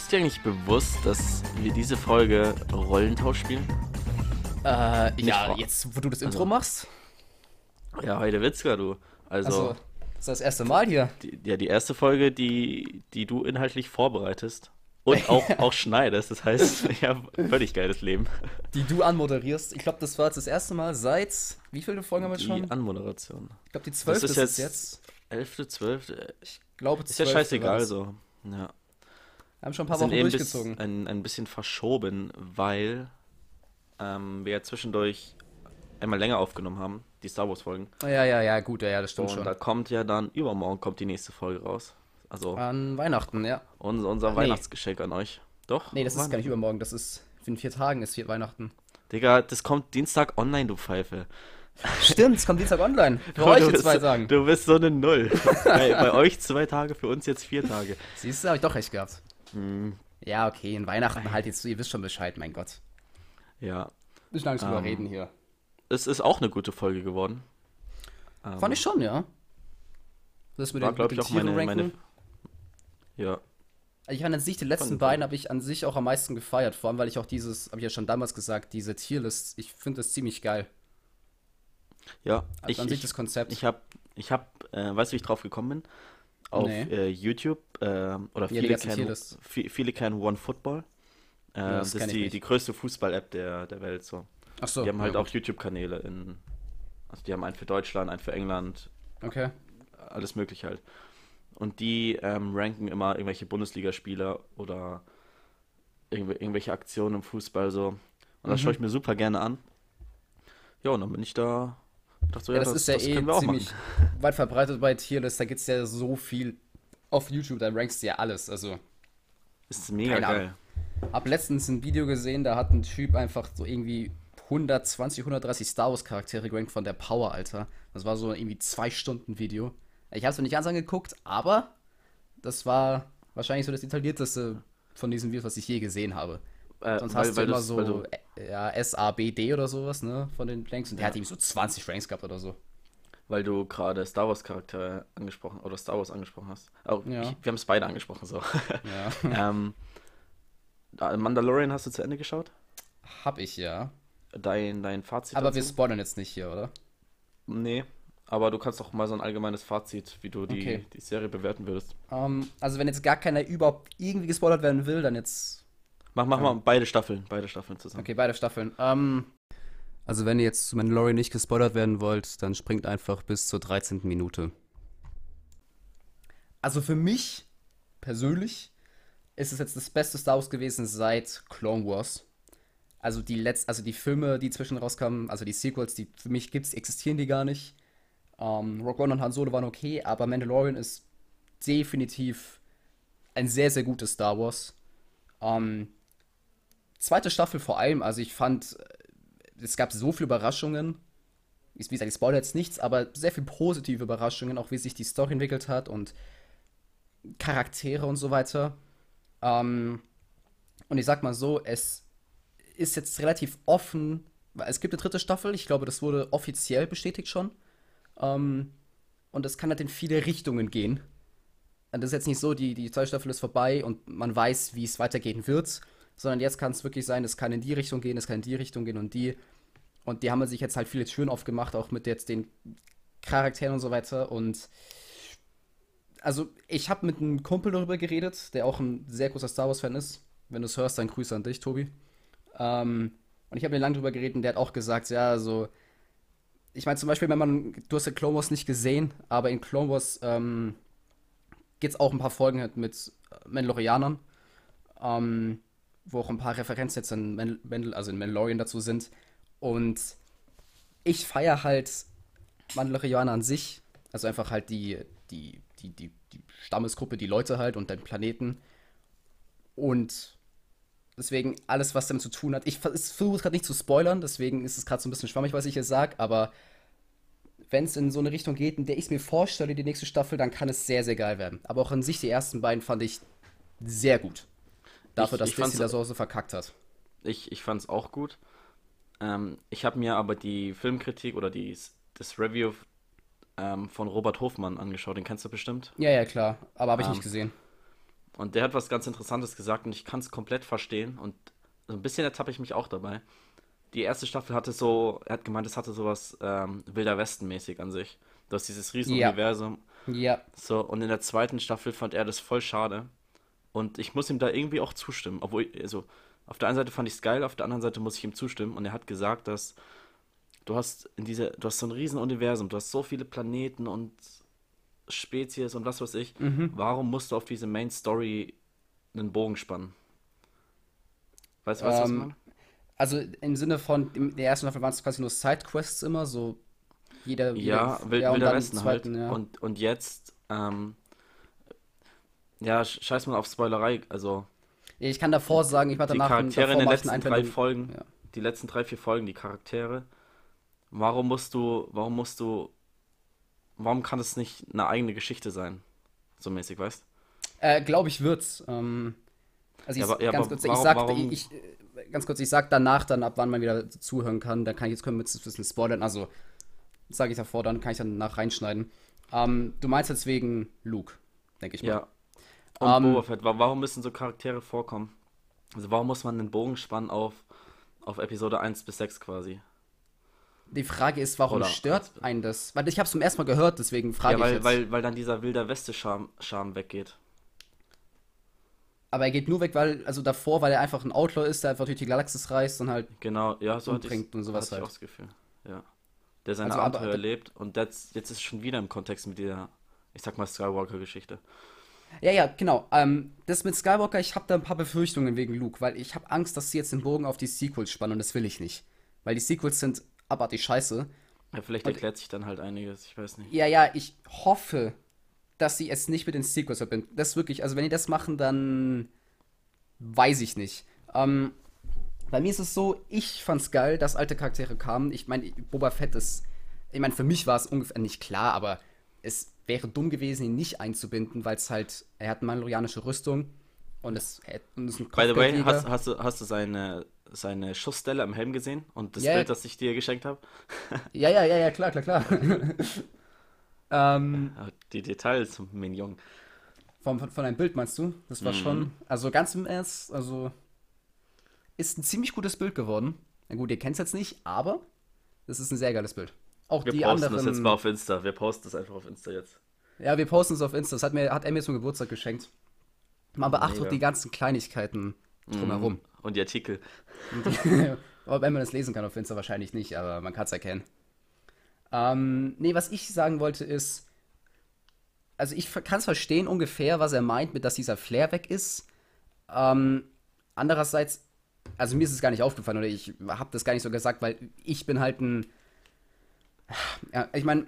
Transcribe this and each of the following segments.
Ist dir eigentlich bewusst, dass wir diese Folge Rollentausch spielen? Äh, Nicht ja, wahr. jetzt, wo du das Intro Also- machst. Ja, heute Witzka, du. Also, Also, das ist das erste Mal hier. die, ja, die erste Folge, die, die du inhaltlich vorbereitest und auch, auch schneidest. Das heißt, ja, völlig geiles Leben. Die du anmoderierst. Ich glaube, das war jetzt das erste Mal seit. Wie viele Folgen haben wir schon? Die Anmoderation. Ich glaube, die zwölfte ist ist jetzt-. Elfte, zwölfte, Ich glaube, ist ja zwölfte scheißegal so. Ja. Wir haben schon ein paar Wochen durchgezogen. ein, ein bisschen verschoben, weil ähm, wir ja zwischendurch einmal länger aufgenommen haben, die Star Wars Folgen. Ja, ja, ja, gut, ja, ja, das stimmt Und schon. da kommt ja dann, übermorgen kommt die nächste Folge raus. Also An Weihnachten, ja. unser, unser nee. Weihnachtsgeschenk an euch. Doch? Nee, das ist gar nicht übermorgen, das ist. In vier Tagen ist hier Weihnachten. Digga, das kommt Dienstag online, du Pfeife. Stimmt, es kommt Dienstag online. Für Du euch in zwei Tagen. Du bist so eine Null. bei, bei euch zwei Tage, für uns jetzt vier Tage. Siehst du, habe ich doch recht gehabt. Hm, Ja, okay, in Weihnachten halt jetzt, ihr wisst schon Bescheid, mein Gott. ja, Müssen lange drüber Ähm, reden hier. es ist auch eine gute Folge geworden. Ähm, Fand ich schon, ja. Das mit war, den, glaube ich, auch meine, meine. ranken. Ja, Ich fand an sich die letzten beiden habe ich an sich auch am meisten gefeiert, vor allem weil ich auch dieses, habe ich ja schon damals gesagt, diese Tierlist, ich finde das ziemlich geil. ja. Also Ich, an sich ich, das Konzept. ich habe, ich hab, äh, weißt du, wie ich drauf gekommen bin? Auf Nee. äh, YouTube äh, oder viele, ganzen kennen, viele kennen OneFootball. Äh, das das kenn ist die, die größte Fußball-App der, der Welt. So. Ach so. die haben halt ja, auch YouTube-Kanäle in. Also die haben einen für Deutschland, einen für England. Okay. alles mögliche halt. Und die ähm, ranken immer irgendwelche Bundesligaspieler oder irgendw irgendwelche Aktionen im Fußball so. Und das Mhm. schaue ich mir super gerne an. Ja, und dann bin ich da. Dachte so, Ja, das, ist ja eh wir auch ziemlich machen. weit verbreitet bei Tierlist, da gibt es ja so viel auf YouTube, da rankst du ja alles. Also, Ist mega geil. hab letztens ein Video gesehen, da hat ein Typ einfach so irgendwie 120, 130 Star Wars Charaktere gerankt von der Power, Alter. Das war so irgendwie zwei Stunden Video. Ich habe es mir nicht ganz angeguckt, aber das war wahrscheinlich so das detaillierteste von diesen Videos, was ich je gesehen habe. Äh, Sonst weil, hast weil du immer so weil du, ja, S-A-B-D oder sowas, ne, von den Ranks. Und der Ja. hat irgendwie so 20 Ranks gehabt oder so. weil du gerade Star Wars Charakter angesprochen oder Star Wars angesprochen hast. Oh, Ja. ich, wir haben es beide angesprochen so. Ja. ähm, da- Mandalorian hast du zu Ende geschaut? Hab ich ja. Dein, dein Fazit Aber wir dazu? spoilern jetzt nicht hier, oder? Nee, aber du kannst doch mal so ein allgemeines Fazit, wie du die, Okay. die Serie bewerten würdest. Ähm, also wenn jetzt gar keiner überhaupt irgendwie gespoilert werden will, dann jetzt. Mach, mach Ja. mal beide Staffeln, beide Staffeln zusammen. Okay, beide Staffeln. Ähm, also wenn ihr jetzt zu Mandalorian nicht gespoilert werden wollt, dann springt einfach bis zur 13. Minute. Also für mich persönlich ist es jetzt das beste Star Wars gewesen seit Clone Wars. Also die letzt, also die Filme, die zwischen rauskamen, also die Sequels, die für mich gibt's, existieren die gar nicht. Ähm, Rogue One und Han Solo waren okay, aber Mandalorian ist definitiv ein sehr, sehr gutes Star Wars. Ähm, zweite Staffel vor allem, also ich fand, äh, es gab so viele Überraschungen. Wie gesagt, ich spoilere jetzt nichts, aber sehr viele positive Überraschungen, auch wie sich die Story entwickelt hat und Charaktere und so weiter. Ähm, und ich sag mal so, es ist jetzt relativ offen, weil es gibt eine dritte Staffel, ich glaube, das wurde offiziell bestätigt schon. Ähm, und es kann halt in viele Richtungen gehen. Und Das ist jetzt nicht so, die, die zweite Staffel ist vorbei und man weiß, wie es weitergehen wird, sondern jetzt kann es wirklich sein, es kann in die Richtung gehen, es kann in die Richtung gehen und die. Und die haben sich jetzt halt viele Türen aufgemacht, auch mit jetzt den Charakteren und so weiter. Und also ich habe mit einem Kumpel darüber geredet, der auch ein sehr großer Star Wars-Fan ist. Wenn du es hörst, dann Grüße an dich, Tobi. Ähm, und ich habe mit lange drüber geredet und der hat auch gesagt, ja, so. Ich meine, zum Beispiel, wenn man, du hast ja Clone Wars nicht gesehen, aber in Clone Wars ähm, gibt es auch ein paar Folgen halt mit Mandalorianern, ähm, wo auch ein paar Referenzen jetzt in, Man Mandal also in Mandalorian dazu sind. Und ich feiere halt Mandalorianer an sich, also einfach halt die, die, die, die, die Stammesgruppe, die Leute halt und den Planeten. Und deswegen alles, was damit zu tun hat. Ich versuche gerade nicht zu spoilern, deswegen ist es gerade so ein bisschen schwammig, was ich hier sage, aber wenn es in so eine Richtung geht, in der ich es mir vorstelle, die nächste Staffel, dann kann es sehr, sehr geil werden. Aber auch an sich, die ersten beiden fand ich sehr gut. Dafür, Ich- dass ich Disney das auch so verkackt hat. Ich, ich fand es auch gut. Ähm, ich habe mir aber die Filmkritik oder die, das Review ähm, von Robert Hofmann angeschaut, den kennst du bestimmt. Ja, ja, klar. Aber habe ich Ähm, nicht gesehen. Und der hat was ganz Interessantes gesagt und ich kann es komplett verstehen. Und so ein bisschen ertappe ich mich auch dabei. Die erste Staffel hatte so, er hat gemeint, es hatte sowas ähm, Wilder Westen-mäßig an sich. Du hast dieses Riesenuniversum. Ja. So, und in der zweiten Staffel fand er das voll schade. Und ich muss ihm da irgendwie auch zustimmen. Obwohl, also, auf der einen Seite fand ich es geil, auf der anderen Seite muss ich ihm zustimmen. Und er hat gesagt, dass du hast in dieser, du hast so ein Riesenuniversum, du hast so viele Planeten und Spezies und was weiß ich. Mhm. Warum musst du auf diese Main Story einen Bogen spannen? Weißt du, was ich Ähm, meine? Also im Sinne von, in der ersten Staffel waren es quasi nur Sidequests immer, so jeder, Ja, jeder, Wild, ja, Wilder Westen im halt. zweiten, ja. Und, und jetzt, ähm, ja, sch- scheiß mal auf Spoilerei. Also, ich kann davor sagen, ich mache die danach ein- Charaktere in den ich letzten drei. Folgen, Ja. die letzten drei, vier Folgen, die Charaktere, warum musst du, warum musst du, warum kann es nicht eine eigene Geschichte sein? So mäßig, weißt Äh, Glaube ich wird's. Ähm, also ich, Ja, aber- ja, ganz kurz, ich warum- sag, warum- ich, ganz kurz, ich sag danach dann, ab wann man wieder zuhören kann. Dann kann ich jetzt können wir jetzt ein bisschen spoilern. Also sage ich davor, dann kann ich dann nach reinschneiden. Ähm, du meinst jetzt wegen Luke, denke ich mal. Ja. Und Ähm, Boba Fett, wa- warum müssen so Charaktere vorkommen? Also, warum muss man den Bogen spannen auf, auf Episode 1 bis 6 quasi? Die Frage ist, warum Oder- stört einen das? Weil ich habe es zum ersten Mal gehört, deswegen frage Ja, ich weil, jetzt. weil, weil dann dieser wilder Weste-Charme Charme weggeht. Aber er geht nur weg, weil, also davor, weil er einfach ein Outlaw ist, der einfach durch die Galaxis reist und halt. Genau, ja, so hatte ich, und sowas hatte ich halt. auch das Gefühl. Ja. Der seine Also, Abenteuer erlebt und das, jetzt ist es schon wieder im Kontext mit dieser, ich sag mal, Skywalker-Geschichte. Ja, ja, genau. Ähm, das mit Skywalker, ich habe da ein paar Befürchtungen wegen Luke, weil ich habe Angst, dass sie jetzt den Bogen auf die Sequels spannen und das will ich nicht. Weil die Sequels sind abartig scheiße. Ja, vielleicht Und- erklärt sich dann halt einiges, ich weiß nicht. Ja, ja, ich hoffe, dass sie es nicht mit den Sequels verbinden. Das wirklich, also wenn die das machen, dann weiß ich nicht. Ähm, bei mir ist es so, ich fand's geil, dass alte Charaktere kamen. Ich meine, Boba Fett ist, ich meine, für mich war es ungefähr nicht klar, aber es wäre dumm gewesen, ihn nicht einzubinden, weil es halt, er hat eine mandalorianische Rüstung und es, und es ist ein By the way, hast, hast, du, hast du seine, seine Schussstelle am Helm gesehen? Und das Ja, Bild, das ich dir geschenkt habe? Ja, ja, ja, ja, klar, klar, klar. ähm, Die Details, Mignon. Von, von, von einem Bild meinst du? Das war Mhm. schon, also ganz im Ernst, also ist ein ziemlich gutes Bild geworden. Na gut, ihr kennt es jetzt nicht, aber das ist ein sehr geiles Bild. Auch Wir die posten anderen. das jetzt mal auf Insta. Wir posten das einfach auf Insta jetzt. Ja, wir posten es auf Insta. Das hat, mir, hat er mir zum Geburtstag geschenkt. Man beachtet Mega. die ganzen Kleinigkeiten drumherum. Mhm. Und die Artikel. Wenn man das lesen kann auf Insta, wahrscheinlich nicht, aber man kann es erkennen. Ähm, nee, was ich sagen wollte ist, also ich kann es verstehen ungefähr, was er meint, mit dass dieser Flair weg ist. Ähm, andererseits, also mir ist es gar nicht aufgefallen oder ich habe das gar nicht so gesagt, weil ich bin halt ein, ja, ich meine,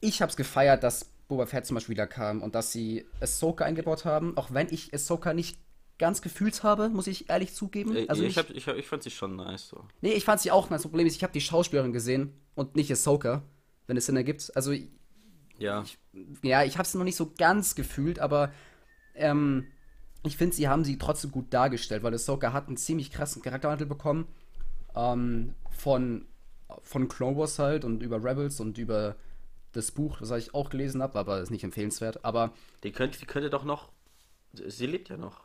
ich habe es gefeiert, dass Boba Fett zum Beispiel wieder kam und dass sie Ahsoka eingebaut haben, auch wenn ich Ahsoka nicht ganz gefühlt habe, muss ich ehrlich zugeben. Äh, Also ich, hab, ich, hab, ich fand sie schon nice. So. Nee, ich fand sie auch nice. Das Problem ist, ich habe die Schauspielerin gesehen und nicht Ahsoka, wenn es Sinn ergibt. Also, Ja. ja, ich habe sie noch nicht so ganz gefühlt, aber ähm, ich finde, sie haben sie trotzdem gut dargestellt, weil Ahsoka hat einen ziemlich krassen Charakterwandel bekommen. Ähm, von, von Clone Wars halt und über Rebels und über das Buch, das ich auch gelesen habe, aber ist nicht empfehlenswert. Aber Die könnte, die könnte doch noch. Sie lebt ja noch.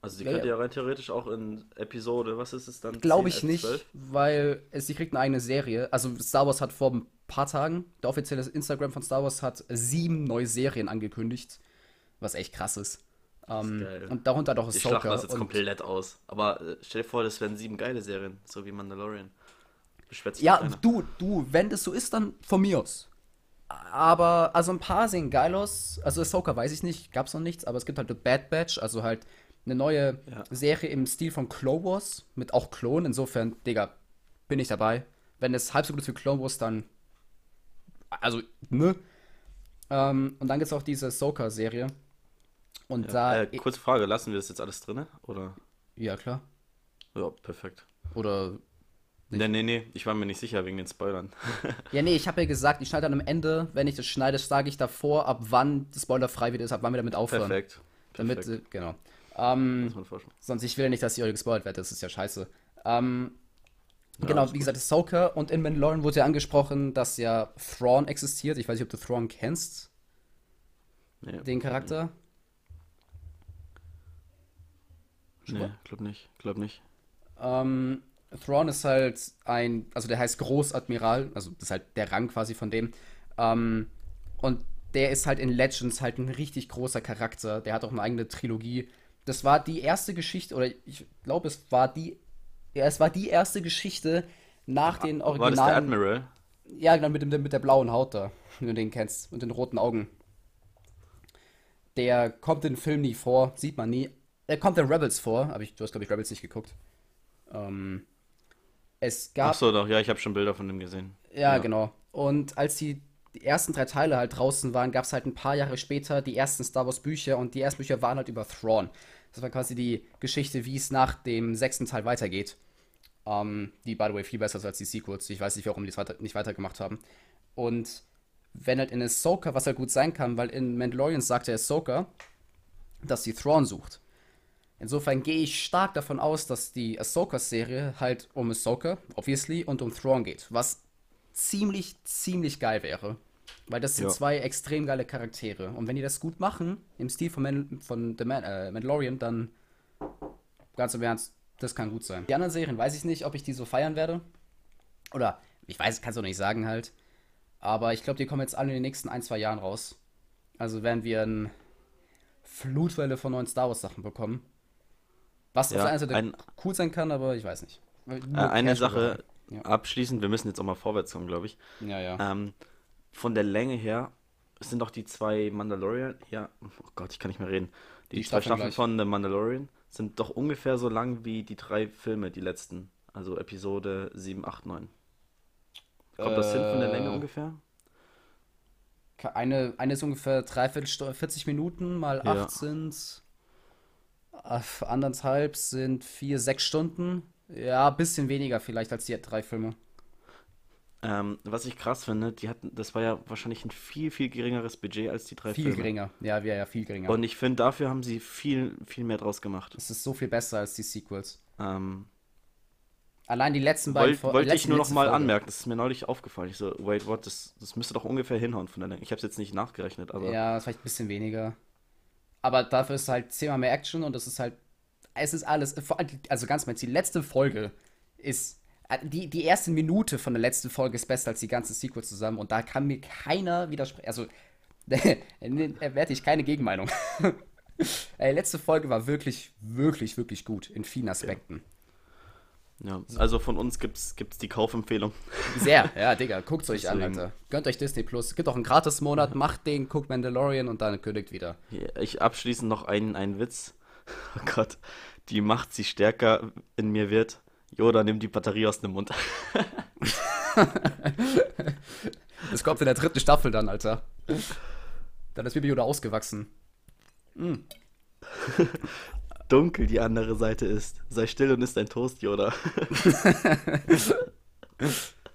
Also sie Ja, könnte ja. rein theoretisch auch in Episode, was ist es dann? Glaube 10, ich 11, nicht, 12? weil es, sie kriegt eine eigene Serie. Also Star Wars hat vor ein paar Tagen, der offizielle Instagram von Star Wars hat sieben neue Serien angekündigt, was echt krass ist. Ähm, geil. und darunter doch Die schlachten Ahsoka. das jetzt komplett aus. Aber äh, stell dir vor, das wären sieben geile Serien, so wie Mandalorian. Sich ja, du, du, wenn das so ist, dann von mir aus. Aber, also ein paar sehen geil aus. Also Ahsoka weiß ich nicht, gab's noch nichts, aber es gibt halt The Bad Batch, also halt eine neue Ja. Serie im Stil von Clone Wars, mit auch Klonen. Insofern, Digga, bin ich dabei. Wenn es halb so gut ist wie Clone Wars, dann. Also, ne? Ähm, und dann gibt's auch diese Ahsoka-Serie. Und da. Äh, kurze Frage, lassen wir das jetzt alles drin? Oder? ja, klar. Ja, perfekt. Oder. Nee, nee, nee, ich war mir nicht sicher wegen den Spoilern. Ja, nee, ich habe ja gesagt, ich schneide dann am Ende, wenn ich das schneide, sage ich davor, ab wann das Spoiler frei wieder ist, ab wann wir damit aufhören. Perfekt. Damit, Perfekt. äh, genau. Ähm, sonst, ich will ja nicht, dass ihr euch gespoilt werdet, das ist ja scheiße. Ähm, Ja, genau, wie gesagt, Ahsoka und in Mandalorian wurde ja angesprochen, dass ja Thrawn existiert. Ich weiß nicht, ob du Thrawn kennst, Nee. den Charakter. Nee, glaub nicht, glaub nicht. Ähm, Thrawn ist halt ein, also der heißt Großadmiral, also das ist halt der Rang quasi von dem. Ähm, und der ist halt in Legends halt ein richtig großer Charakter. Der hat auch eine eigene Trilogie. Das war die erste Geschichte, oder ich glaube, es war die, ja, es war die erste Geschichte nach den War das der originalen. Admiral? Ja, genau, mit, dem, mit der blauen Haut da, wenn du den kennst, und den roten Augen. Der kommt in Film nie vor, sieht man nie. Er kommt in Rebels vor, aber ich, du hast, glaube ich, Rebels nicht geguckt. Ähm, es gab. Ach so, doch, ja, ich habe schon Bilder von dem gesehen. Ja, Ja. genau. Und als die, die ersten drei Teile halt draußen waren, gab es halt ein paar Jahre später die ersten Star Wars Bücher und die ersten Bücher waren halt über Thrawn. Das war quasi die Geschichte, wie es nach dem sechsten Teil weitergeht. Ähm, die, by the way, viel besser ist als die Sequels. Ich weiß nicht, warum die es weiter, nicht weitergemacht haben. Und wenn halt in Ahsoka, was halt gut sein kann, weil in Mandalorian sagte Ahsoka, dass sie Thrawn sucht. Insofern gehe ich stark davon aus, dass die Ahsoka-Serie halt um Ahsoka, obviously, und um Thrawn geht. Was ziemlich, ziemlich geil wäre. Weil das sind Ja. zwei extrem geile Charaktere. Und wenn die das gut machen, im Stil von, Man von The Man äh, Mandalorian, dann ganz im Ernst, das kann gut sein. Die anderen Serien weiß ich nicht, ob ich die so feiern werde. Oder, ich weiß, kannst du nicht sagen halt. Aber ich glaube, die kommen jetzt alle in den nächsten ein, zwei Jahren raus. Also werden wir eine Flutwelle von neuen Star Wars Sachen bekommen. Was auf Ja, der einen Seite ein- cool sein kann, aber ich weiß nicht. Äh, eine Sache Ja. abschließend, wir müssen jetzt auch mal vorwärts kommen, glaube ich. Ja, ja. Ähm, von der Länge her sind doch die zwei Mandalorian, ja, oh Gott, ich kann nicht mehr reden. Die, Die zwei Staffeln Staffeln von The Mandalorian sind doch ungefähr so lang wie die drei Filme, die letzten. Also Episode 7, 8, 9. Kommt das hin von der Länge Äh, ungefähr? Eine, eine ist ungefähr dreiviertel Stunde, 40 Minuten, mal Ja. 8 sind äh, anderthalb sind vier, sechs Stunden. Ja, ein bisschen weniger vielleicht als die drei Filme. Ähm, was ich krass finde, die hatten, das war ja wahrscheinlich ein viel, viel geringeres Budget als die drei Viel Filme. geringer. Ja, ja, ja, viel geringer. Und ich finde, dafür haben sie viel, viel mehr draus gemacht. es ist so viel besser als die Sequels. Ähm, Allein die letzten beiden Wollt, Fol- wollte ich nur noch mal Folge. anmerken, das ist mir neulich aufgefallen. Ich so, wait, what, das, das müsste doch ungefähr hinhauen von der Länge. Ich habe es jetzt nicht nachgerechnet, aber Ja, vielleicht ein bisschen weniger. Aber dafür ist halt zehnmal mehr Action und es ist halt. Es ist alles. die- Also ganz mal, die letzte Folge ist. äh, Die, die erste Minute von der letzten Folge ist besser als die ganze Sequel zusammen und da kann mir keiner widersprechen. Also, werde ich keine Gegenmeinung. Ey, letzte Folge war wirklich, wirklich, wirklich gut in vielen Aspekten. ja. Also von uns gibt's, gibt's die Kaufempfehlung. Sehr, ja, Digga, guckt's euch an, Deswegen- Alter. Gönnt euch Disney Plus. Gibt auch einen Gratis-Monat, macht den, guckt Mandalorian und dann kündigt wieder. Ich abschließend noch einen, einen Witz. Oh Gott, die Macht, sie stärker in mir wird. Yoda, nimm die Batterie aus dem Mund. Das kommt in der dritten Staffel dann, Alter. Dann ist Baby Yoda ausgewachsen. Dunkel die andere Seite ist. Sei still und isst ein Toast, Yoda.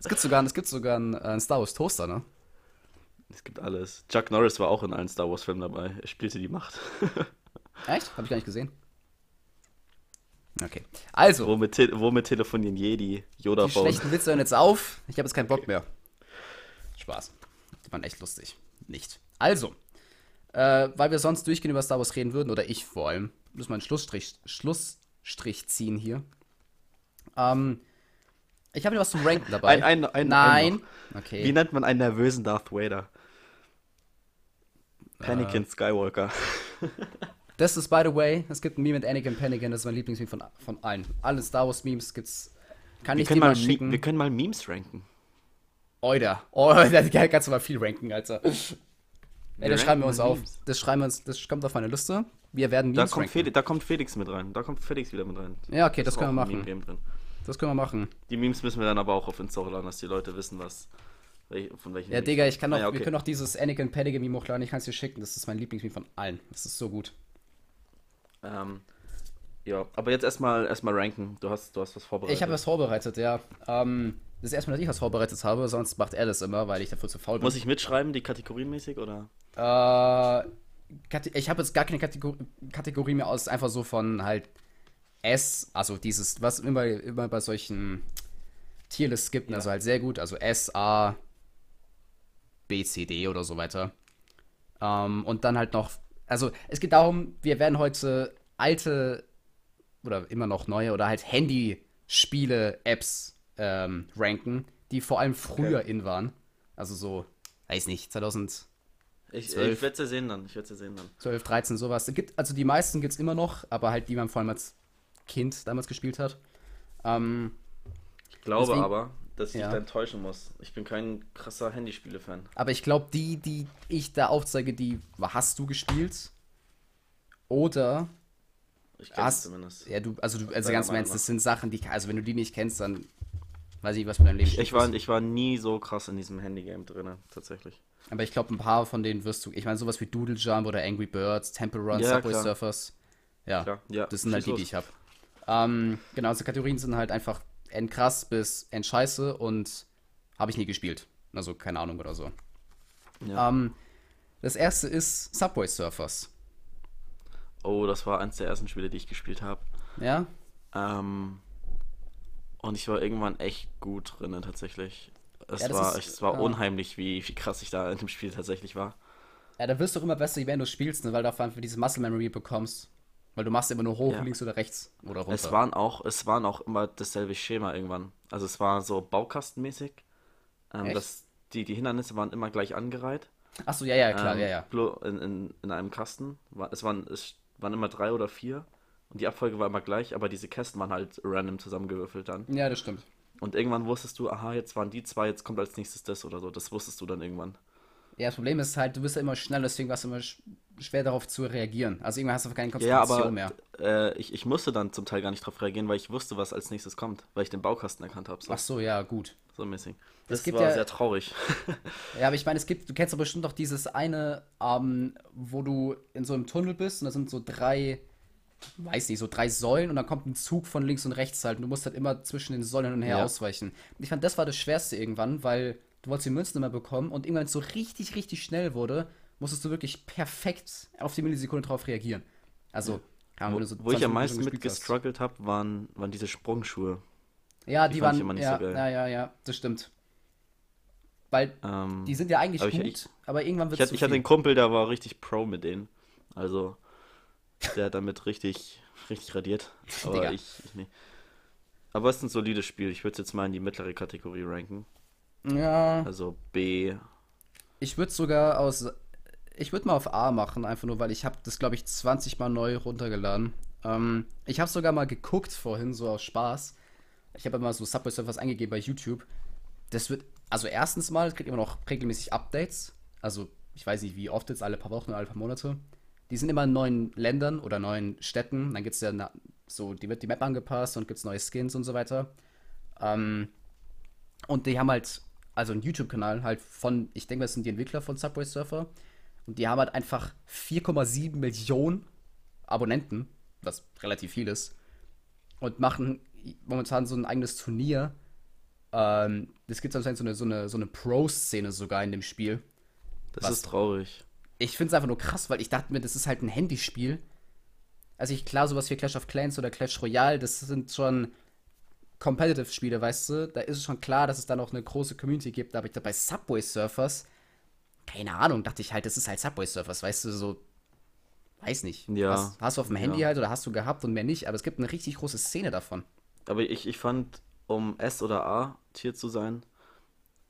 Es gibt sogar, es gibt sogar einen, einen Star Wars Toaster, ne? Es gibt alles. Chuck Norris war auch in allen Star Wars Filmen dabei. Er spielte die Macht. Echt? Hab ich gar nicht gesehen. Okay. Also, Womit, te womit telefonieren Jedi? Yoda die schlechten Witze hören jetzt auf. Ich habe jetzt keinen Bock mehr. Spaß. Die waren echt lustig. Nicht. Also, äh, weil wir sonst durchgehend über Star Wars reden würden, oder ich vor allem, muss man einen Schlussstrich, Schlussstrich ziehen hier. Ähm, ich habe dir was zum Ranken dabei. Ein, ein, ein, Nein. Ein okay. Wie nennt man einen nervösen Darth Vader? Äh. Panikin Skywalker. Das ist, by the way, es gibt ein Meme mit Anakin Panigan, das ist mein Lieblingsmeme von, von allen. Alle Star Wars Memes gibt's. Kann Wir ich dir mal, schicken? wir können mal Memes ranken. Oida. Oh, da kannst du mal viel ranken, Alter. Ey, Wir das schreiben wir uns auf. Das schreiben wir uns, das kommt auf meine Liste. Wir werden Da Memes kommt, ranken. Felix, da kommt Felix mit rein. Da kommt Felix wieder mit rein. Ja, okay, das ist können wir machen. Das können wir machen. Die Memes müssen wir dann aber auch auf Insta hochladen, dass die Leute wissen, was von welchen Ja, Memes- Digga, ich kann auch, Ah, ja, wir okay. können auch dieses Anakin Panigan Meme hochladen. Ich kann es dir schicken. Das ist mein Lieblingsmeme von allen. Das ist so gut. Ähm, ja, aber jetzt erstmal erstmal ranken. Du hast, du hast was vorbereitet. Ich habe was vorbereitet, ja. Ähm, das ist erstmal, dass ich was vorbereitet habe, sonst macht er das immer, weil ich dafür zu faul bin. Muss ich mitschreiben, die kategorienmäßig oder? Äh, ich habe jetzt gar keine Kategor Kategorie mehr aus, einfach so von halt S, also dieses, was immer, immer bei solchen Tierlists gibt, Ja. also halt sehr gut, also S, A, B, C, D oder so weiter. Ähm, und dann halt noch, also es geht darum, wir werden heute alte oder immer noch neue oder halt Handyspiele-Apps ähm, ranken, die vor allem früher Okay. in waren. Also so, weiß nicht, 2012, Ich, ich werde sie sehen dann. Ich werde sie sehen dann. 13, sowas. Es Gibt, also die meisten gibt es immer noch, aber halt die man vor allem als Kind damals gespielt hat. Ähm, Ich glaube Deswegen- aber, dass ich Ja. dich da enttäuschen muss. Ich bin kein krasser Handyspiele-Fan. aber ich glaube, die, die ich da aufzeige, die hast du gespielt. Oder Ich kenne zumindest. Ja, du, also du, also ganz im Ernst, das sind Sachen, die, also wenn du die nicht kennst, dann weiß ich was für dein Leben Ich, ich, war, ist. ich war nie so krass in diesem Handygame drin, tatsächlich. Aber ich glaube, ein paar von denen wirst du, ich meine, sowas wie Doodle Jump oder Angry Birds, Temple Run, Ja, Subway klar. Surfers. Ja, Klar, ja. das sind halt die, die ich habe. Ähm, genau, also Kategorien sind halt einfach end krass bis end scheiße und habe ich nie gespielt. Also keine Ahnung oder so. Ja. Ähm, das erste ist Subway Surfers. Oh, das war eins der ersten Spiele, die ich gespielt habe. Ja? Ähm, und ich war irgendwann echt gut drin, tatsächlich. Es Ja, war, ist- es war ja. unheimlich, wie, wie krass ich da in dem Spiel tatsächlich war. Ja, da wirst du auch immer besser, je mehr du spielst, ne, weil du auf einfach diese Muscle Memory bekommst. Weil du machst immer nur hoch, Ja. links oder rechts oder runter. Es waren auch, es waren auch immer dasselbe Schema irgendwann. Also es war so baukastenmäßig. Ähm, das, die, die Hindernisse waren immer gleich angereiht. Achso, ja, ja, klar, ähm, ja, ja. In, in, in einem Kasten. Es waren, es waren immer drei oder vier. Und die Abfolge war immer gleich, aber diese Kästen waren halt random zusammengewürfelt dann. Ja, das stimmt. Und irgendwann wusstest du, aha, jetzt waren die zwei, jetzt kommt als nächstes das oder so. Das wusstest du dann irgendwann. Ja, das Problem ist halt, du bist ja immer schnell, deswegen war es immer sch schwer darauf zu reagieren. Also irgendwann hast du keine Ja, Konzentration aber mehr. äh, ich, ich musste dann zum Teil gar nicht drauf reagieren, weil ich wusste, was als nächstes kommt. Weil ich den Baukasten erkannt habe. So, Ach so, ja, gut. so mäßig. Das gibt war ja- sehr traurig. Ja, aber ich meine, es gibt, du kennst doch bestimmt doch dieses eine, ähm, wo du in so einem Tunnel bist und da sind so drei, weiß nicht, so drei Säulen und dann kommt ein Zug von links und rechts halt und du musst halt immer zwischen den Säulen hin und her Ja. ausweichen. Und ich fand, das war das Schwerste irgendwann, weil du wolltest die Münzen immer bekommen und irgendwann, wenn es so richtig, richtig schnell wurde, musstest du wirklich perfekt auf die Millisekunde drauf reagieren. Also, ja, Wo, so wo ich 20 am meisten mit gestruggelt habe, waren, waren diese Sprungschuhe. Ja, Die die, ich waren, immer nicht ja, so geil. ja, ja, ja, das stimmt. Weil Ähm, die sind ja eigentlich aber ich- gut, ich- aber irgendwann ich wird es zu ich hatte einen Kumpel, der war richtig pro mit denen. Also, der hat damit richtig, richtig radiert. Aber ich, ich nicht. Aber es ist ein solides Spiel. Ich würde es jetzt mal in die mittlere Kategorie ranken. Ja, Also B. ich würde sogar aus. Ich würde mal auf A machen, einfach nur, weil ich habe das, glaube ich, 20 Mal neu runtergeladen. Ähm, ich habe sogar mal geguckt vorhin, so aus Spaß. Ich habe mal so Subway Surfers eingegeben bei YouTube. Das wird, also erstens mal, es kriegt immer noch regelmäßig Updates. Also, ich weiß nicht, wie oft jetzt, alle paar Wochen, alle paar Monate. Die sind immer in neuen Ländern oder neuen Städten. Dann gibt es ja na, so, die wird die Map angepasst und gibt es neue Skins und so weiter. Ähm, und die haben halt, also einen YouTube-Kanal halt von, ich denke, das sind die Entwickler von Subway Surfer. Und die haben halt einfach 4,7 Millionen Abonnenten, was relativ viel ist. Und machen momentan so ein eigenes Turnier. Ähm, es gibt anscheinend so eine, so eine, so eine Pro-Szene sogar in dem Spiel. Das ist traurig. Ich finde es einfach nur krass, weil ich dachte mir, das ist halt ein Handyspiel. Also ich, klar, sowas wie Clash of Clans oder Clash Royale, das sind schon Competitive-Spiele, weißt du? Da ist es schon klar, dass es da noch eine große Community gibt. Aber ich dachte, bei Subway Surfers, keine Ahnung, dachte ich halt, das ist halt Subway Surfers, weißt du, so, weiß nicht. Ja. Hast, hast du auf dem Handy Ja. halt oder hast du gehabt und mehr nicht, aber es gibt eine richtig große Szene davon. Aber ich, ich fand, um S oder A Tier zu sein,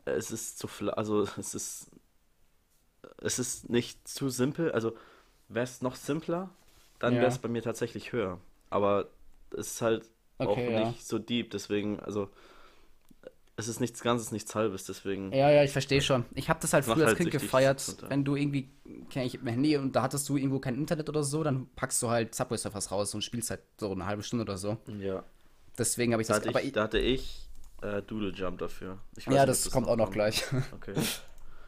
es ist zu fla also es ist es ist nicht zu simpel. Also wäre es noch simpler, dann Ja. wäre es bei mir tatsächlich höher. Aber es ist halt auch Okay, ja. nicht so deep, deswegen, also es ist nichts Ganzes, nichts Halbes, deswegen. Ja, ja, ich verstehe schon. Ich habe das halt früher als halt Kind süchtig gefeiert, Teil. wenn du irgendwie, kenn ich, mein Handy und da hattest du irgendwo kein Internet oder so, dann packst du halt Subway Surfers raus und spielst halt so eine halbe Stunde oder so. Ja. Deswegen habe ich Da das. hatte Aber ich, ich, da hatte ich äh, Doodle Jump dafür. Ich weiß ja, das ob kommt auch noch kommt. gleich. Okay.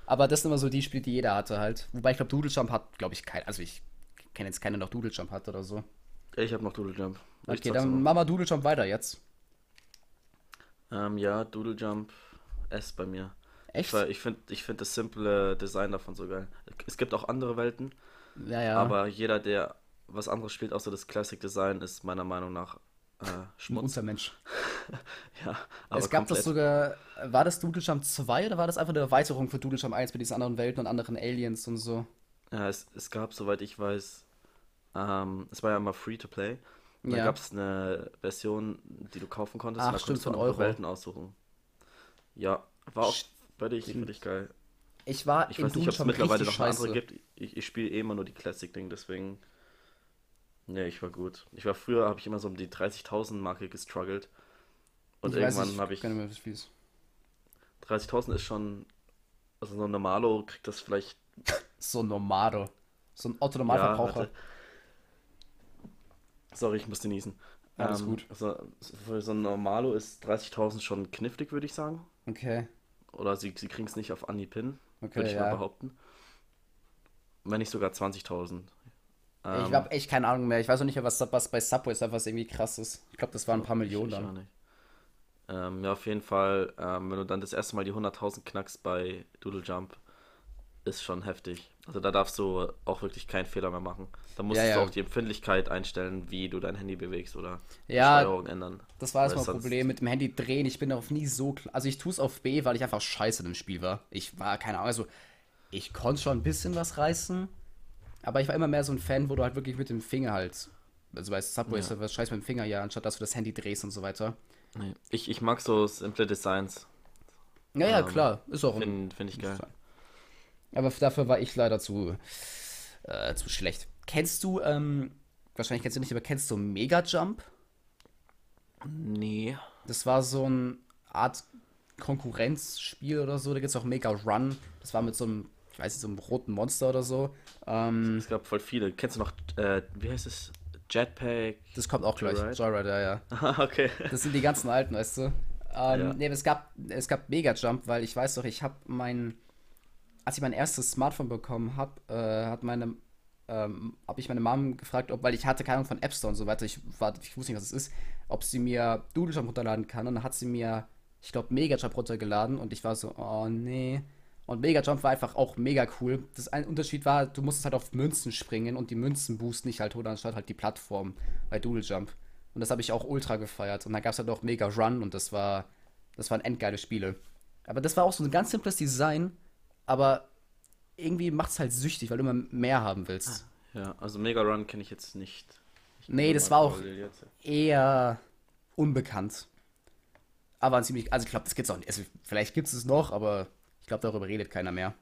Aber das sind immer so die Spiele, die jeder hatte halt. Wobei ich glaube, Doodle Jump hat, glaube ich, kein. Also ich kenne jetzt keinen, der noch Doodle Jump hat oder so. Ich habe noch Doodle Jump. Ich Okay, dann machen wir Doodle Jump weiter jetzt. Ähm, ja, Doodle Jump S bei mir. Echt? Weil ich finde ich find das simple Design davon so geil. Es gibt auch andere Welten, Ja, ja. aber jeder, der was anderes spielt, außer das Classic Design, ist meiner Meinung nach äh, ein Schmutz. Untermensch. Ja, aber es gab komplett. das sogar. War das Doodle Jump 2 oder war das einfach eine Erweiterung für Doodle Jump 1 mit diesen anderen Welten und anderen Aliens und so? Ja, es, es gab, soweit ich weiß, ähm, es war ja immer free to play. Und Da Ja. gab es eine Version, die du kaufen konntest. Ach, und da stimmt, konntest du Euro. Welten aussuchen. Ja, war auch völlig, völlig geil. Ich war Ich weiß nicht, ob es mittlerweile noch eine andere scheiße. gibt. Ich, ich spiele eh immer nur die Classic-Ding, deswegen. Nee, ich war gut. Ich war früher, habe ich immer so um die 30.000 Marke gestruggelt. Und ich irgendwann habe ich. keine mehr, spielst. 30.000 ist schon. Also so ein Normalo kriegt das vielleicht. So ein Nomado. So ein Otto Ja, Normalverbraucher. warte. Sorry, ich musste niesen. Alles Ähm, gut. Also, für so ein Normalo ist 30.000 schon knifflig, würde ich sagen. Okay. Oder sie, sie kriegen es nicht auf Anhieb hin, Okay, würde ich mal ja. behaupten. Wenn nicht sogar 20.000. ich Ähm, habe echt keine Ahnung mehr. Ich weiß auch nicht mehr, was, was bei Subway ist, was irgendwie krass ist. Ich glaube, das waren ein paar Millionen Ich, ich dann. nicht. Ähm, ja, auf jeden Fall, ähm, wenn du dann das erste Mal die 100.000 knackst bei Doodle Jump, ist schon heftig. Also da darfst du auch wirklich keinen Fehler mehr machen. Da musst Ja, du ja. auch die Empfindlichkeit einstellen, wie du dein Handy bewegst oder die Ja, Steuerung ändern. Das war mein sonst- Problem mit dem Handy drehen. Ich bin darauf nie so klar. Also ich tue es auf B, weil ich einfach scheiße dem Spiel war. Ich war, keine Ahnung, also ich konnte schon ein bisschen was reißen, aber ich war immer mehr so ein Fan, wo du halt wirklich mit dem Finger halt, also bei Subway Ja. was scheiß mit dem Finger, ja, anstatt dass du das Handy drehst und so weiter. Nee. Ich, ich mag so simple Designs. Ja, ja, Ähm, klar, ist auch ein, Finde find ich geil. Aber dafür war ich leider zu, äh, zu schlecht. Kennst du, ähm, wahrscheinlich kennst du nicht, aber kennst du Mega Jump? Nee. Das war so eine Art Konkurrenzspiel oder so. Da gibt es auch Mega Run. Das war mit so einem, ich weiß nicht, so einem roten Monster oder so. Ähm, Es gab voll viele. Kennst du noch, äh, wie heißt es? Jetpack? das kommt auch gleich. Joyride? Joyride, ja, ja. Ah, okay. Das sind die ganzen alten, weißt du. Ähm, Ja. Nee, aber es gab, es gab Mega Jump, weil ich weiß doch, ich habe mein, als ich mein erstes Smartphone bekommen habe, äh, hat meine, ähm, habe ich meine Mom gefragt, ob, weil ich hatte keine Ahnung von App Store und so weiter, ich, war, ich wusste nicht, was es ist, ob sie mir Doodle Jump runterladen kann und dann hat sie mir, ich glaube, Mega Jump runtergeladen und ich war so, oh nee. Und Mega Jump war einfach auch mega cool. Das ein Unterschied war, du musstest halt auf Münzen springen und die Münzen boosten nicht halt oder anstatt halt die Plattform bei Doodle Jump. Und das habe ich auch ultra gefeiert. Und dann gab es halt auch Mega Run und das war, das waren endgeile Spiele. Aber das war auch so ein ganz simples Design, aber irgendwie macht es halt süchtig, weil du immer mehr haben willst. Ja, also Mega Run kenne ich jetzt nicht. Ich Nee, das war auch- Jetzt. Eher unbekannt. Aber ein ziemlich, also ich glaube, das gibt's auch nicht. Also vielleicht gibt es es noch, aber ich glaube, darüber redet keiner mehr.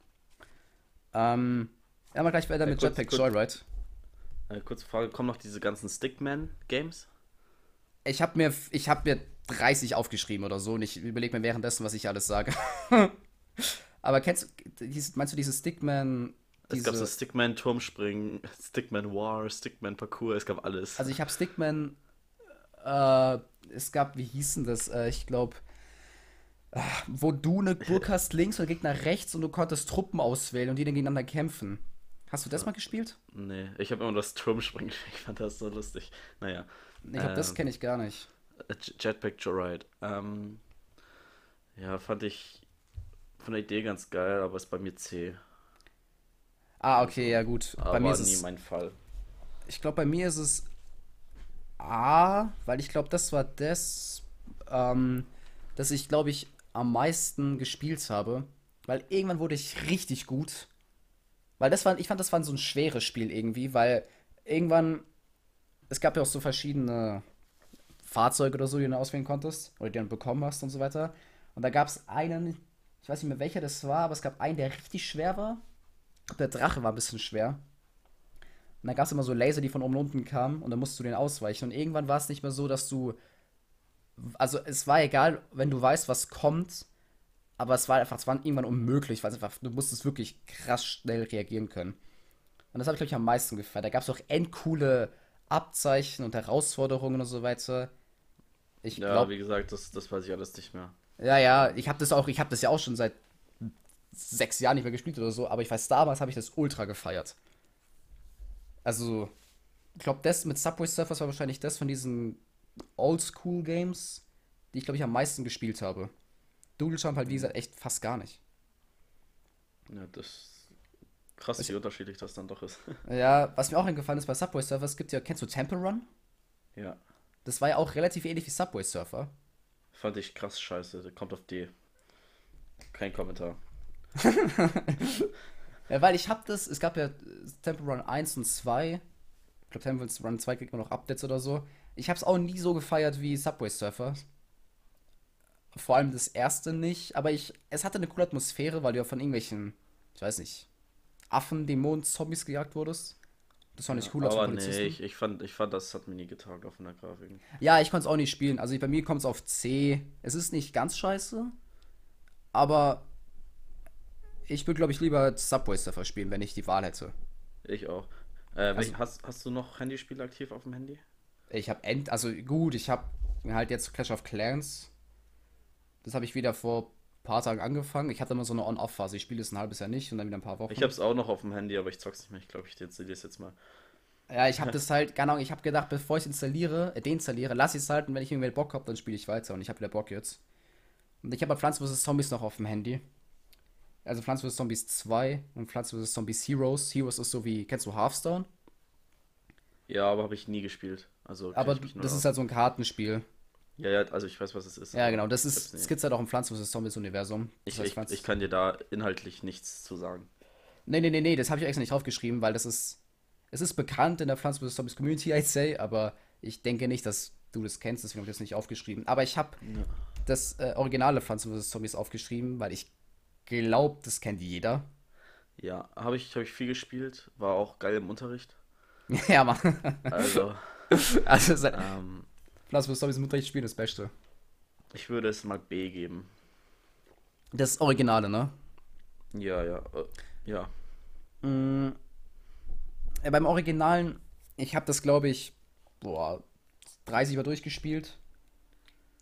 Ähm, ja, mal gleich weiter Ja, mit kurz- Jetpack kurz- Joyride. Äh, kurze Frage, kommen noch diese ganzen Stickman-Games? Ich habe mir, ich hab mir 30 aufgeschrieben oder so und ich überlege mir währenddessen, was ich alles sage. Aber kennst du, meinst du diese Stickman, Es gab so diese, Stickman Turmspringen, Stickman War, Stickman Parkour, es gab alles. also ich habe Stickman, äh, es gab, wie hießen das, äh, ich glaube, wo du eine Burg hast links und der Gegner rechts und du konntest Truppen auswählen und die dann gegeneinander kämpfen. Hast du das mal gespielt? nee, ich habe immer das Turmspringen, ich fand das so lustig. Naja, Ich glaube, das Ähm, kenne ich gar nicht. äh, Jetpack Joyride. Ähm, ja, fand ich von der Idee ganz geil, aber ist bei mir C. Ah, okay, ja gut. Aber Bei mir ist nie es mein Fall. Ich glaube, bei mir ist es A, weil ich glaube, das war das, ähm, dass ich, glaube ich, am meisten gespielt habe. Weil irgendwann wurde ich richtig gut. Weil das war, ich fand, das war so ein schweres Spiel irgendwie, weil irgendwann, es gab ja auch so verschiedene Fahrzeuge oder so, die du auswählen konntest, oder die du bekommen hast und so weiter. Und da gab es einen, ich weiß nicht mehr welcher das war, aber es gab einen, der richtig schwer war. Der Drache war ein bisschen schwer. Und dann gab es immer so Laser, die von oben und unten kamen und dann musst du den ausweichen. Und irgendwann war es nicht mehr so, dass du. Also es war egal, wenn du weißt, was kommt, aber es war einfach, es war irgendwann unmöglich, weil es einfach, du musstest wirklich krass schnell reagieren können. Und das habe ich, glaube ich, am meisten gefeiert. Da gab es auch endcoole Abzeichen und Herausforderungen und so weiter. Ich Ja, wie gesagt, das, das weiß ich alles nicht mehr. ja, ja, ich habe das auch, ich habe das ja auch schon seit sechs Jahren nicht mehr gespielt oder so, aber ich weiß, damals habe ich das ultra gefeiert. Also, ich glaube, das mit Subway Surfers war wahrscheinlich das von diesen Oldschool-Games, die ich, glaube ich, am meisten gespielt habe. Doodle Jump halt, wie gesagt, echt fast gar nicht. Ja, das krass, wie unterschiedlich das dann doch ist. Ja, was mir auch eingefallen ist bei Subway Surfers, gibt ja, kennst du Temple Run? ja, Das war ja auch relativ ähnlich wie Subway Surfer. fand ich krass scheiße. Der kommt auf D. Kein Kommentar. Ja, weil ich hab das, es gab ja Temple Run 1 und 2. glaube, Temple Run 2 kriegt man noch Updates oder so. Ich habe es auch nie so gefeiert wie Subway Surfer. Vor allem das erste nicht, aber ich, es hatte eine coole Atmosphäre, weil du ja von irgendwelchen, ich weiß nicht, Affen, Dämonen, Zombies gejagt wurdest. Das fand ich cool als Aber Polizisten. nee, ich, ich, fand, ich fand, das hat mir nie getaugt auf einer Grafik. Ja, ich konnte es auch nicht spielen. Also bei mir kommt es auf C. Es ist nicht ganz scheiße, aber ich würde, glaube ich, lieber Subway Surfer spielen, wenn ich die Wahl hätte. Ich auch. Äh, Also- hast, hast du noch Handyspiele aktiv auf dem Handy? Ich habe end, also gut, ich habe halt jetzt Clash of Clans. Das habe ich wieder vor ein paar Tagen angefangen. Ich hatte immer so eine On-Off-Phase. Ich spiele es ein halbes Jahr nicht und dann wieder ein paar Wochen. Ich hab's auch noch auf dem Handy, aber ich zock's nicht mehr. Ich glaube, ich installiere es jetzt mal. ja, ich habe das halt, keine Ahnung, ich habe gedacht, bevor ich installiere, äh, deinstalliere, lasse ich es halt und wenn ich irgendwie Bock habe, dann spiele ich weiter und ich habe wieder Bock jetzt. Und ich habe Pflanz vs. Zombies noch auf dem Handy. Also Pflanz vs. Zombies 2 und Pflanz vs. Zombies Heroes. Heroes ist so wie, kennst du Hearthstone? Ja, aber habe ich nie gespielt. Also Aber das ist halt so ein Kartenspiel. Ja, ja, also ich weiß, was es ist. Ja, genau, das ist, nie. das gibt's halt auch im Pflanz vs. Zombies Universum. Das Ich, ich, ich kann dir da inhaltlich nichts zu sagen. Nee, nee, nee, nee, das habe ich extra nicht draufgeschrieben, weil das ist. Es ist bekannt in der Pflanz vs. Zombies Community, I'd say, aber ich denke nicht, dass du das kennst, deswegen habe ich das nicht aufgeschrieben. Aber ich habe Ja. das äh, originale Pflanz vs. Zombies aufgeschrieben, weil ich glaube, das kennt jeder. Ja, habe ich, hab ich viel gespielt, war auch geil im Unterricht. ja, Mann. Also, also, se- ähm, vs. Zombies im Unterricht spielen das Beste. ich würde es mal B geben. Das Originale, ne? Ja, ja, äh, ja. Mm, äh, beim Originalen, ich habe das, glaube ich, boah, 30 Mal durchgespielt.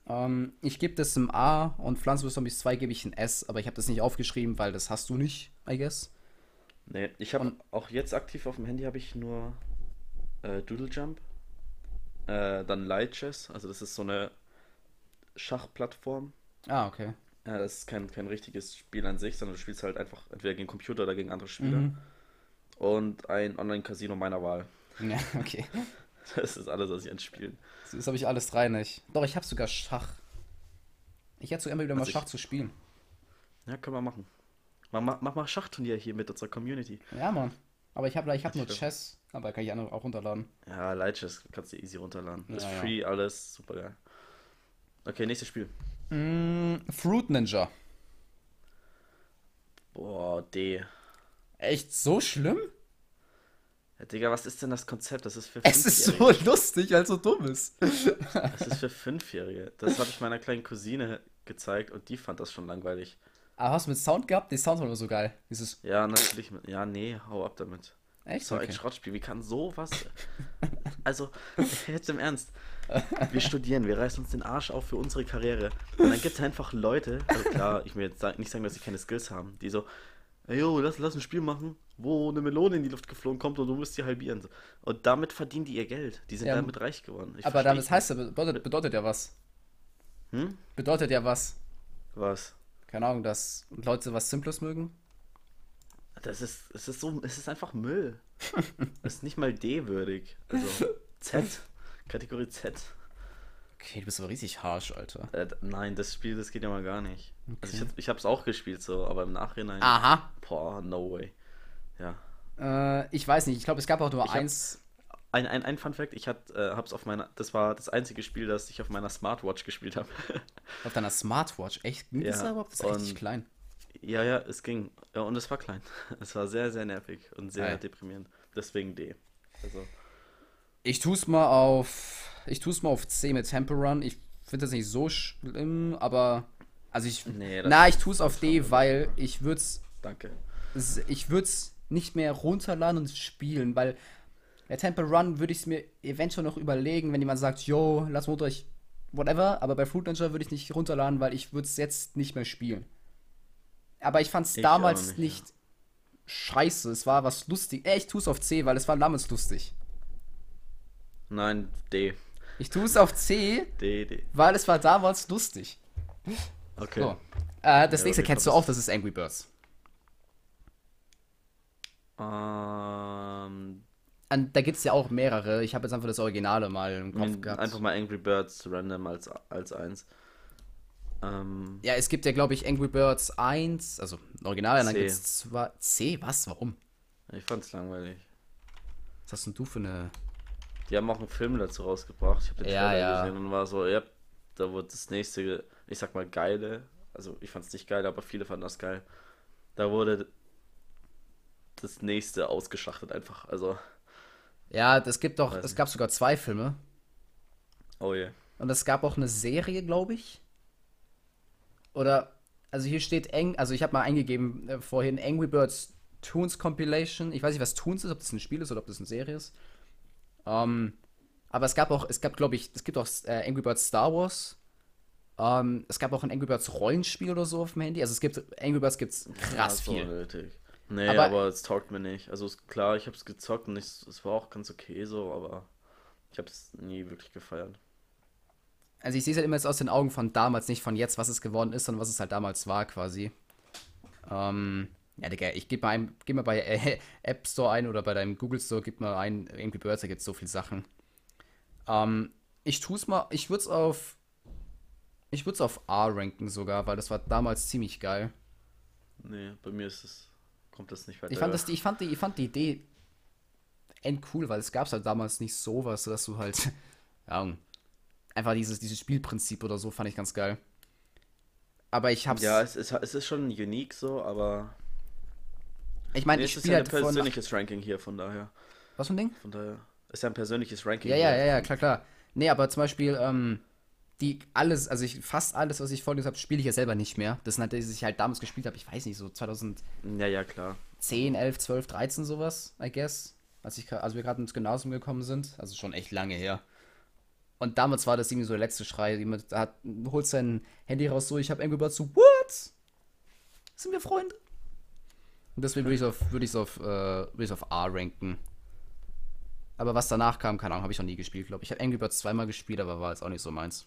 Ähm, ich gebe das im A und Pflanzen vs. Zombies 2 gebe ich ein S, aber ich habe das nicht aufgeschrieben, weil das hast du nicht, I guess. Nee, ich habe auch jetzt aktiv auf dem Handy habe ich nur äh, Doodle Jump, äh, dann Light Chess, also das ist so eine Schachplattform. Ah, okay. Ja, das ist kein, kein richtiges Spiel an sich, sondern du spielst halt einfach entweder gegen Computer oder gegen andere Spieler. Mhm. Und ein Online-Casino meiner Wahl. Ja, okay. Das ist alles, was ich an Spielen. Das habe ich alles drei nicht. Doch, ich habe sogar Schach. Ich hätte so immer wieder mal Also ich- Schach zu spielen. Ja, können wir machen. Mach, mach, mach mal Schachturnier hier mit unserer Community. Ja, Mann. Aber ich habe ich hab Ich nur Chess, aber kann ich andere auch runterladen. Ja, Light Chess kannst du easy runterladen. ist Ja, ja. free, alles, super geil. Okay, nächstes Spiel. Mm, Fruit Ninja. Boah, D. Echt so schlimm? Ja, Digga, was ist denn das Konzept? Das ist für Es ist so lustig, weil es so dumm ist. Das ist für Fünfjährige. Das habe ich meiner kleinen Cousine gezeigt und die fand das schon langweilig. Aber hast du mit Sound gehabt? Die Sound war immer so geil. Dieses. Ja, natürlich. Ja, nee, hau ab damit. Echt? So ein Okay. Schrottspiel. Wie kann sowas. Also, jetzt im Ernst. Wir studieren, wir reißen uns den Arsch auf für unsere Karriere. Und dann gibt es einfach Leute, also klar, ich will jetzt nicht sagen, dass sie keine Skills haben, die so, ey, yo, lass, lass ein Spiel machen, wo eine Melone in die Luft geflogen kommt und du musst die halbieren. Und damit verdienen die ihr Geld. Die sind Ja, damit reich geworden. Ich Aber damit heißt bedeutet, bedeutet ja was. Hm? Bedeutet ja was. Was? Keine Ahnung, dass Leute was Simples mögen. Das ist, es ist so, es ist einfach Müll. Es ist nicht mal D-würdig. Also Z. Kategorie Z. Okay, du bist aber richtig harsh, Alter. Äh, nein, das Spiel, das geht ja mal gar nicht. Also ich, hab- ich hab's auch gespielt so, aber im Nachhinein. Aha. Boah, no way. Ja. Äh, ich weiß nicht, ich glaube, es gab auch nur Ich hab- eins. Ein, ein, ein Fun Fact, ich hat, äh, hab's auf meiner, das war das einzige Spiel, das ich auf meiner Smartwatch gespielt habe. Auf deiner Smartwatch. Echt? Ging das Ja, da überhaupt? Das ist richtig klein. Ja, ja, es ging. Ja, und es war klein. Es war sehr, sehr nervig und sehr Geil. deprimierend. Deswegen D. Also, Ich tu's mal auf. Ich tu's mal auf C mit Temple Run. Ich finde das nicht so schlimm, aber. Also ich. Nee, na, ich tu's auf das D, weil ich würd's. danke. Ich würd's nicht mehr runterladen und spielen, weil. Der Temple Run würde ich es mir eventuell noch überlegen, wenn jemand sagt, yo, lass runter, ich. Whatever, aber bei Fruit Ninja würde ich nicht runterladen, weil ich würde es jetzt nicht mehr spielen. Aber ich fand es damals nicht, nicht, scheiße. Es war was lustig. Äh, ich tue es auf C, weil es war damals lustig. Nein, D. Ich tue es auf C, D, D. weil es war damals lustig. Okay. So. Äh, das Ja, nächste kennst du auch, das ist Angry Birds. Ähm, Und da gibt es ja auch mehrere. Ich habe jetzt einfach das Originale mal im Kopf gehabt. Einfach mal Angry Birds random als, als eins. Ähm, Ja, es gibt ja, glaube ich, Angry Birds 1, also Original, und dann gibt es zwei. C, was? Warum? ich fand's langweilig. Was hast denn du für eine. Die haben auch einen Film dazu rausgebracht. Ich habe den Ja, Trailer ja. gesehen und war so, ja, da wurde das nächste, ich sag mal, geile. Also ich fand es nicht geil, aber viele fanden das geil. Da wurde das nächste ausgeschlachtet einfach. Also, Ja, es gibt doch, es gab sogar zwei Filme. oh je. Und es gab auch eine Serie, glaube ich. Oder, also hier steht eng, also ich habe mal eingegeben äh, vorhin Angry Birds Toons Compilation. Ich weiß nicht, was Toons ist, ob das ein Spiel ist oder ob das eine Serie ist. Ähm, aber es gab auch, es gab, glaube ich, es gibt auch äh, Angry Birds Star Wars. Ähm, es gab auch ein Angry Birds Rollenspiel oder so auf dem Handy. Also es gibt, Angry Birds gibt es krass Ja, viel. nötig. Nee, Aber- aber, es taugt mir nicht. Also klar, ich habe es gezockt und ich, es war auch ganz okay so, aber ich habe es nie wirklich gefeiert. Also ich sehe es halt immer jetzt aus den Augen von damals, nicht von jetzt, was es geworden ist, sondern was es halt damals war quasi. Ähm, ja, Digga, ich gebe mal, ein, geb mal bei äh, App Store ein oder bei deinem Google Store, gib mal ein, Birds, da gibt es so viele Sachen. Ähm, ich tue es mal, ich würde es auf, ich würde es auf A ranken sogar, weil das war damals ziemlich geil. Nee, bei mir ist es, kommt das nicht weiter. Ich fand, das, die- ich, fand die, ich fand die Idee end cool, weil es gab halt damals nicht sowas, dass du halt, ja, einfach dieses, dieses Spielprinzip oder so fand ich ganz geil. Aber ich hab's. Ja, es ist, es ist schon unique so, aber Ich meine, nee, ich es ist spiele ja halt ein von. persönliches Ranking hier, von daher. Was für ein Ding? Von daher ist ja ein persönliches Ranking. Ja, ja, ja, ja, klar, klar. Nee, aber zum Beispiel, ähm, die alles, also ich, fast alles, was ich vorgelesen habe, spiele ich ja selber nicht mehr. Das sind halt, das ich halt damals gespielt habe, ich weiß nicht, so 2010, Ja, ja, klar. 11, 12, 13 sowas, I guess. Als, ich, als wir gerade ins Gymnasium gekommen sind. Also schon echt lange her. Und damals war das irgendwie so der letzte Schrei. Jemand hat, holt sein Handy raus, so, ich habe Angry Birds so, what? Sind wir Freunde? Und deswegen würde ich es auf, ich's auf, äh, ich's auf A ranken. Aber was danach kam, keine Ahnung, habe ich noch nie gespielt, glaube ich. Ich habe Angry Birds zweimal gespielt, aber war jetzt auch nicht so meins.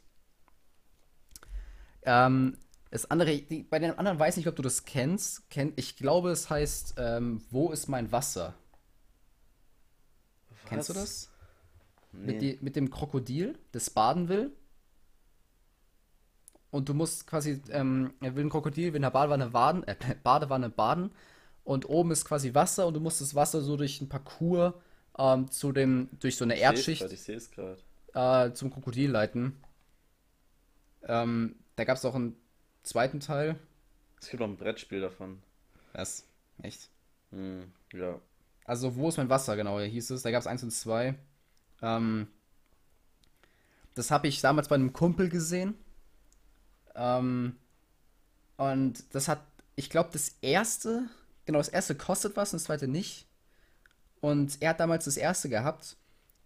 Ähm, das andere, die, bei den anderen weiß ich nicht, ob du das kennst. Kenn, ich glaube, es heißt, ähm, wo ist mein Wasser? Kennst du Was? das? Nee. Mit, die, mit dem Krokodil, das baden will. Und du musst quasi, ähm, er will ein Krokodil, will in der Badewanne baden, äh, Badewanne baden. Und oben ist quasi Wasser und du musst das Wasser so durch ein Parcours ähm, zu dem, durch so eine Ich seh's Erdschicht grad, Ich sehe es gerade. äh, zum Krokodil leiten. Ähm, da gab es auch einen zweiten Teil. Es gibt auch ein Brettspiel davon. Was? Echt? Hm, ja. Also, wo ist mein Wasser, genau, hieß es. Da gab es eins und zwei. Ähm, das habe ich damals bei einem Kumpel gesehen. Ähm, und das hat, ich glaube, das erste, genau, das erste kostet was und das zweite nicht. Und er hat damals das erste gehabt.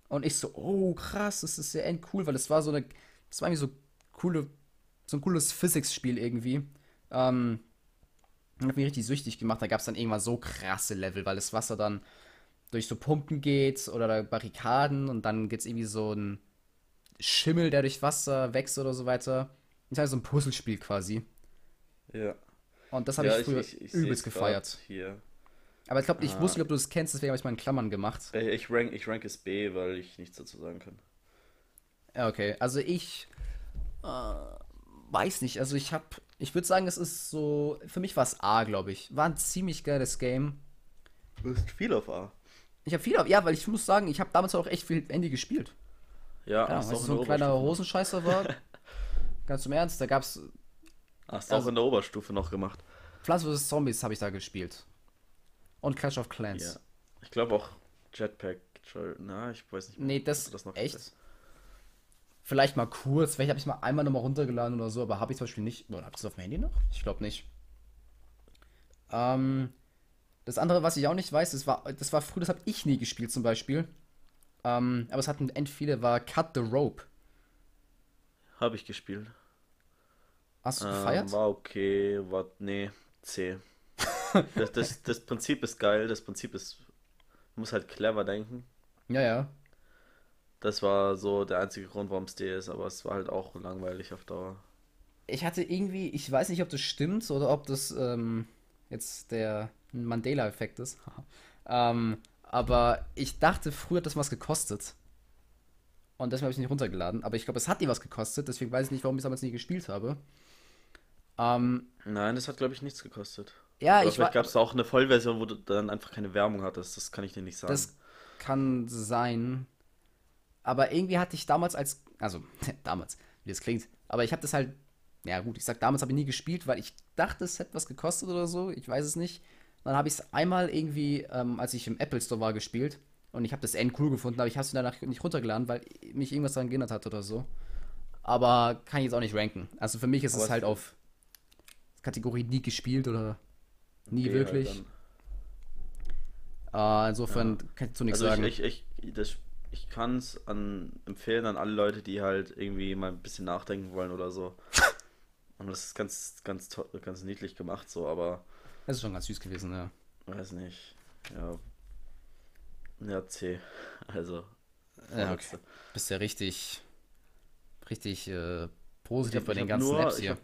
Und ich so, oh krass, das ist ja end cool, weil das war so eine, das war irgendwie so coole, so ein cooles Physics-Spiel irgendwie. Ähm, hat mich richtig süchtig gemacht. Da gab es dann irgendwann so krasse Level, weil das Wasser dann durch so Pumpen geht oder Barrikaden und dann gibt es irgendwie so ein Schimmel, der durch Wasser wächst oder so weiter. Das ist halt so ein Puzzlespiel quasi. Ja. Und das habe ja, ich früher seh's übelst grad gefeiert. Hier. Aber ich glaube, ich Ah. wusste nicht, ob du das kennst, deswegen habe ich mal in Klammern gemacht. Ich rank, ich rank es B, weil ich nichts dazu sagen kann. Ja, okay. Also ich äh, weiß nicht. Also ich habe, ich würde sagen, es ist so, für mich war es A, glaube ich. War ein ziemlich geiles Game. Du hast viel auf A. Ich habe viel, auf- ja, weil ich muss sagen, ich habe damals auch echt viel Handy gespielt. Ja, Ja, weil es in so ein kleiner Hosenscheißer war. Ganz im Ernst, da gab's Hast du auch in der Oberstufe noch gemacht. Plants vs. Zombies habe ich da gespielt. Und Clash of Clans. Ja. Ich glaube auch Jetpack. Na, ich weiß nicht. mehr, Nee, das, du noch echt? Vielleicht mal kurz, vielleicht habe ich mal einmal nochmal runtergeladen oder so, aber habe ich zum Beispiel nicht. Oder habe ich das auf dem Handy noch? Ich glaube nicht. Ähm, das andere, was ich auch nicht weiß, das war, das war früher, das habe ich nie gespielt zum Beispiel. Ähm, aber es hatten end viele, war Cut the Rope. Habe ich gespielt. Hast du Ähm, gefeiert? war okay, war. Nee, C. das, das, das Prinzip ist geil, das Prinzip ist. Du musst halt clever denken. Ja, ja. Das war so der einzige Grund, warum es D ist, aber es war halt auch langweilig auf Dauer. Ich hatte irgendwie, ich weiß nicht, ob das stimmt oder ob das ähm, jetzt der Mandela-Effekt ist. ähm, aber ich dachte, früher hat das was gekostet. Und deswegen habe ich es nicht runtergeladen. Aber ich glaube, es hat nie was gekostet, deswegen weiß ich nicht, warum ich es damals nie gespielt habe. Ähm, Nein, das hat, glaube ich, nichts gekostet. ja, Aber ich vielleicht gab es auch eine Vollversion, wo du dann einfach keine Werbung hattest. Das kann ich dir nicht sagen. Das kann sein. Aber irgendwie hatte ich damals als, also damals, wie das klingt, aber ich habe das halt, ja gut, ich sag damals habe ich nie gespielt, weil ich dachte, es hätte was gekostet oder so, ich weiß es nicht. Dann habe ich es einmal irgendwie, ähm, als ich im Apple Store war, gespielt und ich habe das end cool gefunden, aber ich habe es danach nicht runtergeladen, weil mich irgendwas daran geändert hat oder so. Aber kann ich jetzt auch nicht ranken. Also für mich ist Aber es halt auf Kategorie nie gespielt oder nie Okay, wirklich. halt Äh, insofern kann ich zu nichts Also sagen. ich, ich, ich, das, ich kann es an, empfehlen an alle Leute, die halt irgendwie mal ein bisschen nachdenken wollen oder so. Und das ist ganz, ganz, ganz niedlich gemacht so, aber Das ist schon ganz süß gewesen, ja. weiß nicht. Ja. Ja, C. Also. Ja, okay. Bist ja richtig, richtig äh, positiv bei hab- den hab ganzen nur, Apps hier. hab-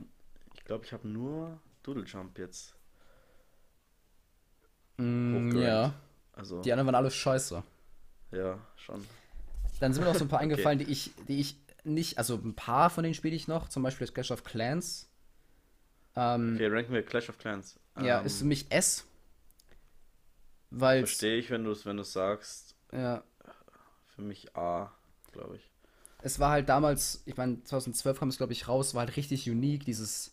Ich glaube, ich habe nur Doodle Jump jetzt. Mm, ja, Also, die anderen waren alle scheiße. ja, schon. Dann sind mir noch so ein paar Okay. eingefallen, die ich, die ich nicht, also ein paar von denen spiele ich noch, zum Beispiel das Clash of Clans. Ähm, Okay, ranken wir Clash of Clans. Ja, Ähm, ist für mich S. Weil Verstehe ich, wenn du es wenn du's sagst. ja, Für mich A, glaube ich. es war halt damals, ich meine, 2012 kam es, glaube ich, raus, war halt richtig unique, dieses,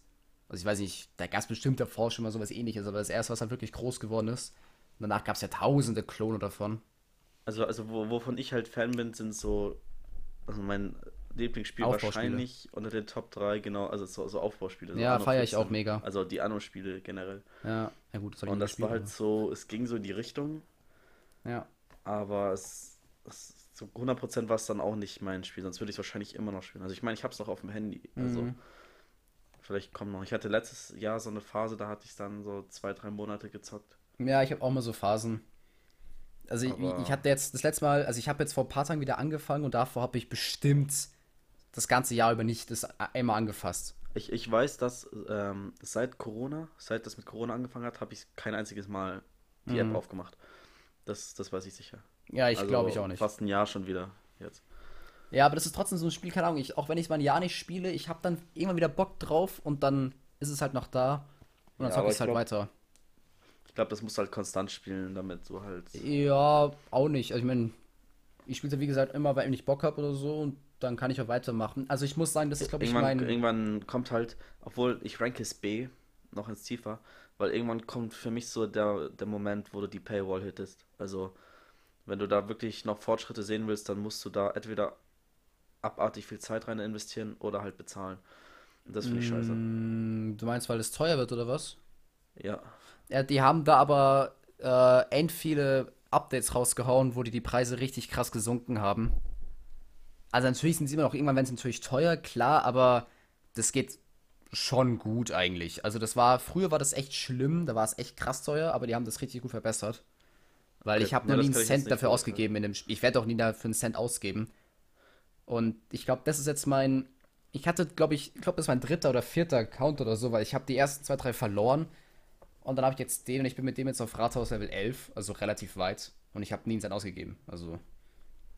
also ich weiß nicht, da gab es bestimmt davor schon mal sowas ähnliches, aber das erste, was halt wirklich groß geworden ist. Und danach gab es ja tausende Klone davon. Also, also wo, wovon ich halt Fan bin, sind so. Also mein Lieblingsspiel wahrscheinlich unter den Top 3, genau, also so, so Aufbauspiele. So Ja, Anno feier ich 14, auch mega. Also die Anno-Spiele generell. Ja, ja gut, das Und das gespielt, war halt so, es ging so in die Richtung, Ja, aber es, es so 100% war es dann auch nicht mein Spiel, sonst würde ich es wahrscheinlich immer noch spielen. Also ich meine, ich habe es noch auf dem Handy, also Mhm. vielleicht kommt noch. Ich hatte letztes Jahr so eine Phase, da hatte ich dann so zwei, drei Monate gezockt. ja ich habe auch mal so Phasen. Also ich, ich hatte jetzt das letzte Mal, also ich habe jetzt vor ein paar Tagen wieder angefangen und davor habe ich bestimmt das ganze Jahr über nicht das einmal angefasst. Ich, ich weiß, dass ähm, seit Corona, seit das mit Corona angefangen hat, habe ich kein einziges Mal die App aufgemacht. Das, das weiß ich sicher. Ja, ich Also glaube ich auch nicht. Fast ein Jahr schon wieder jetzt. Ja, aber das ist trotzdem so ein Spiel, keine Ahnung, ich, auch wenn ich es mal ein Jahr nicht spiele, ich habe dann irgendwann wieder Bock drauf und dann ist es halt noch da und dann Ja, zocke ich es halt glaub- weiter. Ich glaube, das musst du halt konstant spielen, damit du halt. Ja, auch nicht. Also ich meine, ich spiele wie gesagt immer, weil ich Bock habe oder so und dann kann ich auch weitermachen. Also ich muss sagen, das ist glaube ich mein... irgendwann kommt halt, obwohl ich ranke es B noch ins Tiefer, weil irgendwann kommt für mich so der, der Moment, wo du die Paywall hittest. Also, wenn du da wirklich noch Fortschritte sehen willst, dann musst du da entweder abartig viel Zeit rein investieren oder halt bezahlen. Und das finde ich scheiße. Mm, Du meinst, weil es teuer wird oder was? Ja. Ja, die haben da aber äh, end viele Updates rausgehauen, wo die die Preise richtig krass gesunken haben. Also natürlich sind sie immer noch irgendwann, wenn es natürlich teuer, klar, aber das geht schon gut eigentlich. Also das war, früher war das echt schlimm, da war es echt krass teuer, aber die haben das richtig gut verbessert. Weil Okay, ich habe noch nie einen Cent dafür ausgegeben in dem Spiel. Ich werde auch nie dafür einen Cent ausgeben. Und ich glaube, das ist jetzt mein. Ich hatte, glaube ich, ich glaube, das ist mein dritter oder vierter Account oder so, weil ich habe die ersten zwei, drei verloren. Und dann habe ich jetzt den und ich bin mit dem jetzt auf Rathaus Level 11, also relativ weit. Und ich habe nie einen Cent ausgegeben. Also,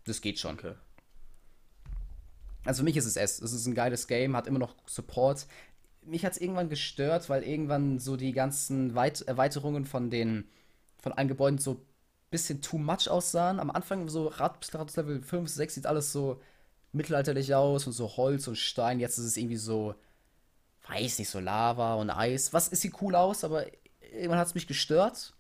das geht schon. Okay. Also für mich ist es S. Es ist ein geiles Game, hat immer noch Support. Mich hat es irgendwann gestört, weil irgendwann so die ganzen Weit Erweiterungen von den von allen Gebäuden so ein bisschen too much aussahen. Am Anfang so Rathaus Level 5, 6 sieht alles so mittelalterlich aus und so Holz und Stein. Jetzt ist es irgendwie so, weiß nicht, so Lava und Eis. Was, es sieht cool aus, aber irgendwann hat es mich gestört.